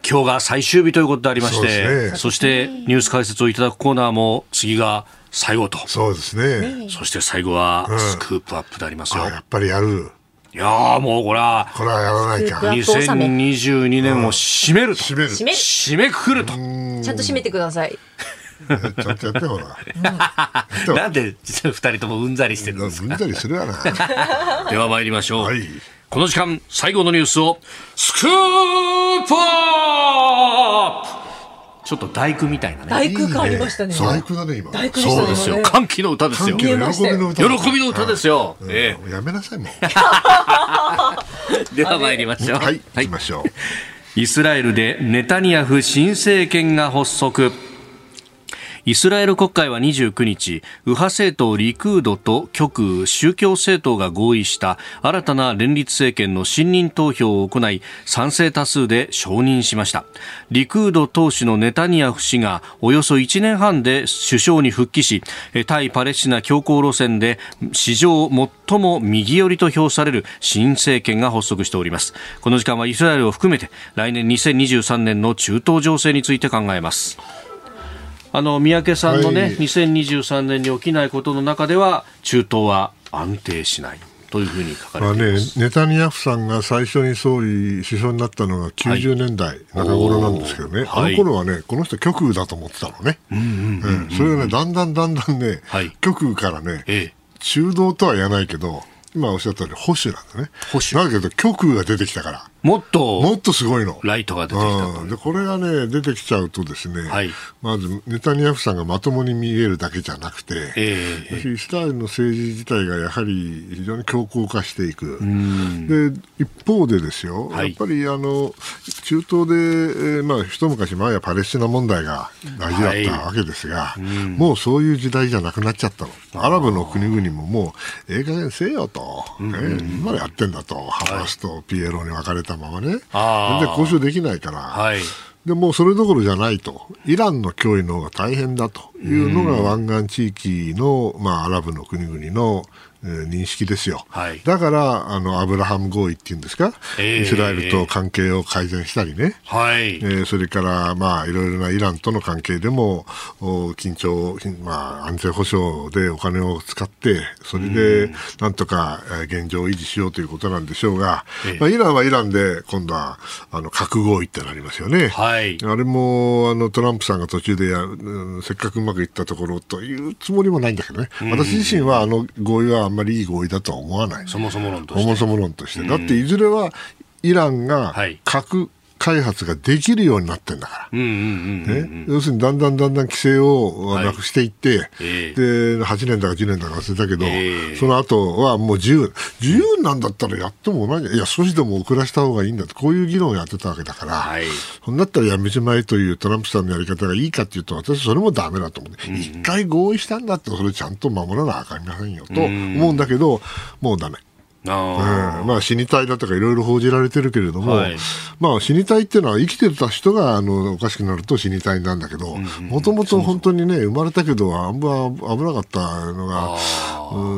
今日が最終日ということでありまして、そ、ね,、してニュース解説をいただくコーナーも次が最後と。そうですね。そして最後はスクープアップでありますよ。うん、やっぱりやる。いやもうこれは、これはやらないか。2022年を締めると。締める。締めくくると。ちゃんと締めてください。ちゃんとやってほら。なんで二人ともうんざりしてるんですか？うんざりするやな。では参りましょう。はい、この時間最後のニュースをスクープアップ。ちょっと大工みたいなね。大工感ありましたね。大工だね、今。大工そうですよ。歓喜の歌ですよ。喜びの歌。喜びの歌ですよ。ええ。やめなさいもん。では参りましょう。はい、行きましょう。イスラエルでネタニヤフ新政権が発足。イスラエル国会は29日、右派政党リクードと極右宗教政党が合意した新たな連立政権の信任投票を行い、賛成多数で承認しました。リクード党首のネタニヤフ氏がおよそ1年半で首相に復帰し、対パレスチナ強硬路線で史上最も右寄りと評される新政権が発足しております。この時間はイスラエルを含めて来年2023年の中東情勢について考えます。あの三宅さんのね、はい、2023年に起きないことの中では中東は安定しない。というふうに書かれています、まあね、ネタニヤフさんが最初に総理、首相になったのが90年代中頃なんですけどね、はい、あの頃はね、この人、極右だと思ってたのね、それがね、だんだんだんだんね、はい、極右からね、ええ、中道とは言わないけど、今おっしゃったように保守なんだね。保守。だけど極右が出てきたから。もっと、もっとすごいの。ライトが出てきたで、これがね、出てきちゃうとですね、はい、まず、ネタニヤフさんがまともに見えるだけじゃなくて、えー、イスラエルの政治自体がやはり非常に強硬化していく。で、一方でですよ、はい、やっぱりあの、中東で、えー、まあ、一昔前はパレスチナ問題が大事だったわけですが、はい、もうそういう時代じゃなくなっちゃったの。アラブの国々ももう、ええ加減せよと、えー、今やってんだと、ハマスとピエロに分かれたままね、全然交渉できないから、はい、でもそれどころじゃないと、イランの脅威の方が大変だというのが湾岸地域の、まあ、アラブの国々の認識ですよ、はい、だからあのアブラハム合意っていうんですか、えー、イスラエルと関係を改善したりね、はい。えー、それからまあいろいろなイランとの関係でも緊張、まあ、安全保障でお金を使ってそれでなんとか現状を維持しようということなんでしょうが、えー、まあ、イランはイランで今度はあの核合意ってなりますよね、はい、あれもあのトランプさんが途中でや、うん、せっかくうまくいったところというつもりもないんだけどね、私自身はあの合意はあんまりいい合意だとは思わない。そもそも論として。そもそも論として。だっていずれはイランが核開発ができるようになってんだから。要するにだんだんだんだん規制をなくしていって、はい、で、8年だか10年だか忘れたけど、えー、その後はもう自由。自由なんだったらやっても同じ、いや、少しでも遅らせた方がいいんだと、こういう議論をやってたわけだから、はい、そんだったらやめちまえというトランプさんのやり方がいいかっていうと、私それもダメだと思う。一、うん、回合意したんだって、それちゃんと守らなあかりませんよと思うんだけど、もうダメ。あまあ、死にたいだとかいろいろ報じられてるけれども、はい、まあ、死にたいっていうのは生きてた人があのおかしくなると死にたいなんだけどもともと本当にね生まれたけどあんま危なかったのが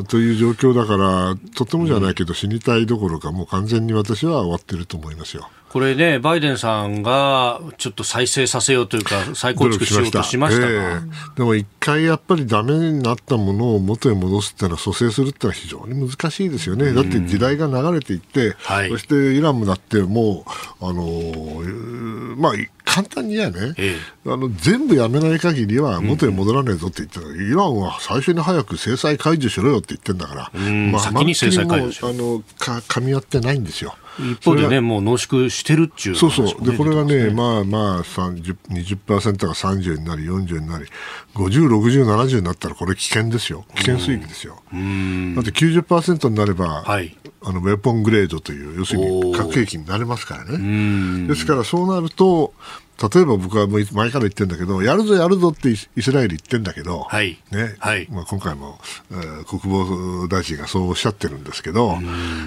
うという状況だからとてもじゃないけど死にたいどころかもう完全に私は終わってると思いますよ。これね、バイデンさんがちょっと再生させようというか、再構築しようとしましたが、えー、でも一回やっぱりだめになったものを元へ戻すっていうのは、蘇生するっていうのは非常に難しいですよね、だって時代が流れていって、はい、そしてイランもだって、もう、あのまあ、簡単に言えね、ええ、あの全部やめない限りは元へ戻らねえぞって言った。ら、うん、イランは最初に早く制裁解除しろよって言ってんだから、まあ、先に制裁解除しろ。あのか噛み合ってないんですよ。一方でね、もう濃縮してるっちゅう、ね、そうそう、でこれがね、まあまあ20、20%が30になり、40になり、50、60、70になったら、これ危険ですよ、危険水域ですよ。だって90%になれば、はい、あのウェポングレードという、要するに核兵器になれますからね。ですから、そうなると、例えば僕はもう前から言ってるんだけど、やるぞやるぞってイスラエル言ってるんだけど、はい。ね。はい。まあ、今回も、えー、国防大臣がそうおっしゃってるんですけど、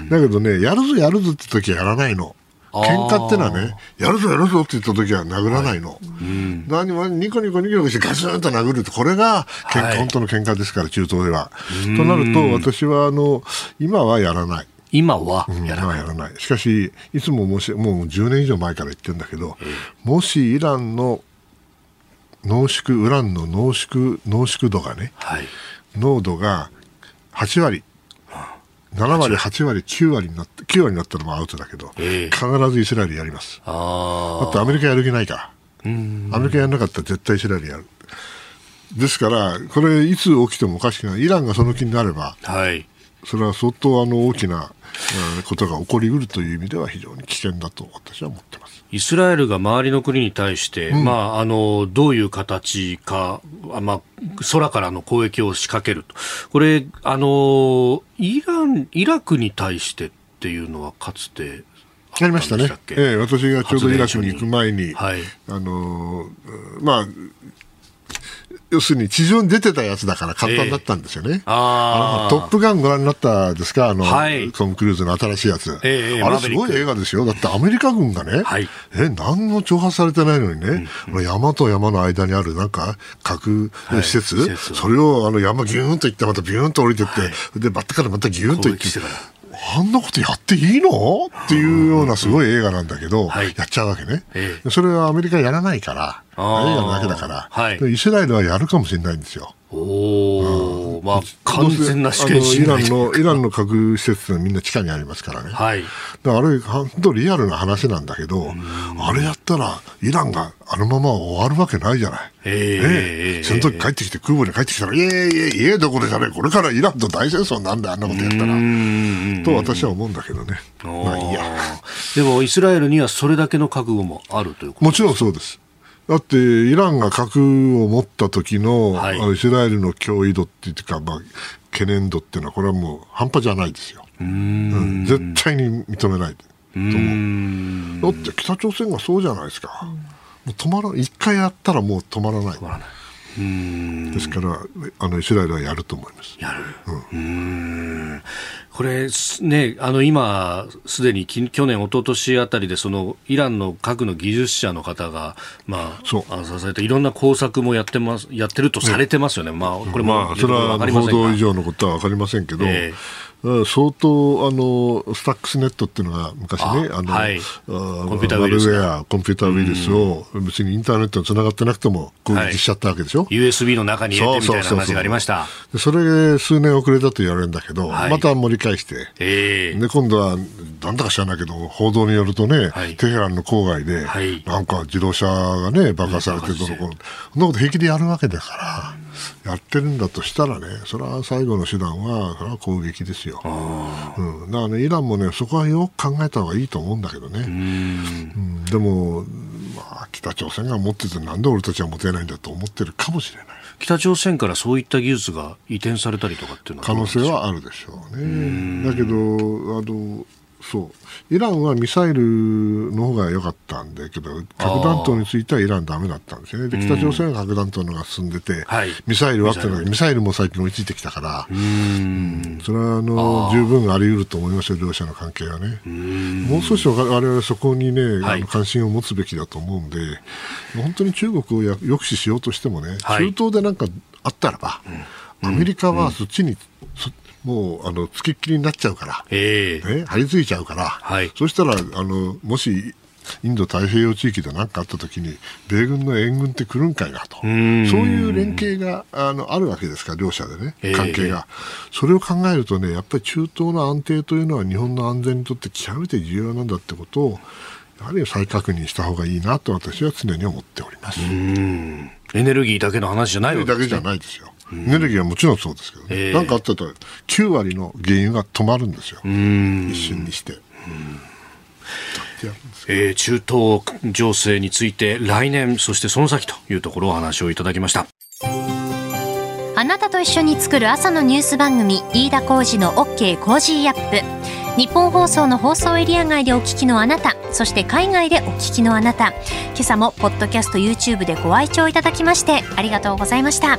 だけどね、やるぞやるぞって時はやらないの。喧嘩ってのはね、やるぞやるぞって言った時は殴らないの。はい。うん、何もニコニコニコニコしてガツンと殴ると、これが喧嘩、はい、本当の喧嘩ですから、中東では。となると、私はあの今はやらない。今はやらない,、やらない。しかし、いつももしもう10年以上前から言ってるんだけど、もしイランの濃縮ウランの濃縮濃縮度がね、はい、濃度が8割7割、8割、9割になって9割になったらもアウトだけど、えー、必ずイスラエルやります。あだってアメリカやる気ないから、アメリカやらなかったら絶対イスラエルやる。ですから、これ、いつ起きてもおかしくない、イランがその気になれば、はい、それは相当あの大きなことが起こりうるという意味では非常に危険だと私は思ってます。イスラエルが周りの国に対して、うん、まあ、あのどういう形か、まあ、空からの攻撃を仕掛けると、これあのイラン、イラクに対してっていうのはかつてありましたね、ええ、私がちょうどイラクに行く前に、はい、あのまあ、要するに地上に出てたやつだから簡単だったんですよね。えー、あトップガンご覧になったですか？あの、はい、トム・クルーズの新しいやつ、えー、あれすごい映画ですよ。だってアメリカ軍がね、はい、え、何も挑発されてないのにね、うん、山と山の間にあるなんか核施設、はい、それをあの山ギューンと行ってまたビューンと降りてって、はい、で、バッタからまたギューンと行って、あんなことやっていいの？っていうようなすごい映画なんだけど、はい、やっちゃうわけね、えそれはアメリカやらないから、映画のだけだから、はい、イスラエルはやるかもしれないんですよ。おうん、まあ、完全な試験イランの、イランの核施設はみんな地下にありますからね。はい。だからあれ、本当リアルな話なんだけど、あれやったら、イランがあのまま終わるわけないじゃない。ええー、その時帰ってきて、空母に帰ってきたら、いえいえいえ、どころじゃない、これからイランと大戦争なんであんなことやったら。と私は思うんだけどね。まあいいや。でも、イスラエルにはそれだけの覚悟もあるということもちろんそうです。だってイランが核を持った時の、はい、イスラエルの脅威度っていうか、まあ、懸念度っていうのはこれはもう半端じゃないですよ。うん、絶対に認めないと思う。だって北朝鮮がそうじゃないですか。もう止まら一回やったらもう止まらない。止まらないですからあのイスラエルはやると思います。やる、うん、これ、ね、あの今、すでに去年、一昨年あたりでそのイランの核の技術者の方が、まあ、あ支えていろんな工作もやってますやってるとされてますよね、まあ、これも、まあ、それは報道以上のことは分かりませんけど、えー相当あのスタックスネットっていうのが昔ねあの、はい、コンピューターウイルスコンピューターウイルスを別にインターネットにつながってなくても攻撃しちゃったわけでしょ、はい、USB の中に入れてみたいな話がありました。それ数年遅れたと言われるんだけど、はい、また盛り返して、えー、で今度はなんだか知らないけど報道によるとね、はい、テヘランの郊外で、なんか自動車がね爆破されてどのこそんなこと平気でやるわけだから。やってるんだとしたらね、それは最後の手段は、それは攻撃ですよ。うん、だからね、イランもね、そこはよく考えた方がいいと思うんだけどね。うん、でも、まあ、北朝鮮が持ってて、なんで俺たちは持てないんだと思ってるかもしれない。北朝鮮からそういった技術が移転されたりとかっていうのは可能性はあるでしょうね。だけどあのそう。イランはミサイルの方が良かったんだけど核弾頭についてはイランだめだったんですよね。で北朝鮮は核弾頭のが進んでて、はい、ミサイルはってミサイル。も最近追いついてきたからうん。それはあの十分あり得ると思いますよ両者の関係はね。もう少し我々はそこにね、はい、あの関心を持つべきだと思うんで本当に中国を抑止しようとしてもね、はい、中東でなんかあったらば、アメリカはそっちに、うんもうあのつきっきりになっちゃうから、えー、ね、張り付いちゃうから、はい、そしたらあのもしインド太平洋地域で何かあったときに米軍の援軍って来るんかいなと。そういう連携があのあるわけですから両者でね。関係が、えー、それを考えるとねやっぱり中東の安定というのは日本の安全にとって極めて重要なんだってことをやはり再確認した方がいいなと私は常に思っております。エネルギーだけの話じゃないわけですね。だけじゃないですよエネルギーはもちろんそうですけど、ね、えー、なんかあったと9割の原油が止まるんですよ、一瞬にして。えー、中東情勢について来年そしてその先というところをお話をいただきました。あなたと一緒に作る朝のニュース番組飯田浩司の OK コージーアップ。日本放送の放送エリア外でお聞きのあなたそして海外でお聞きのあなた。今朝もポッドキャスト YouTube でご愛聴いただきましてありがとうございました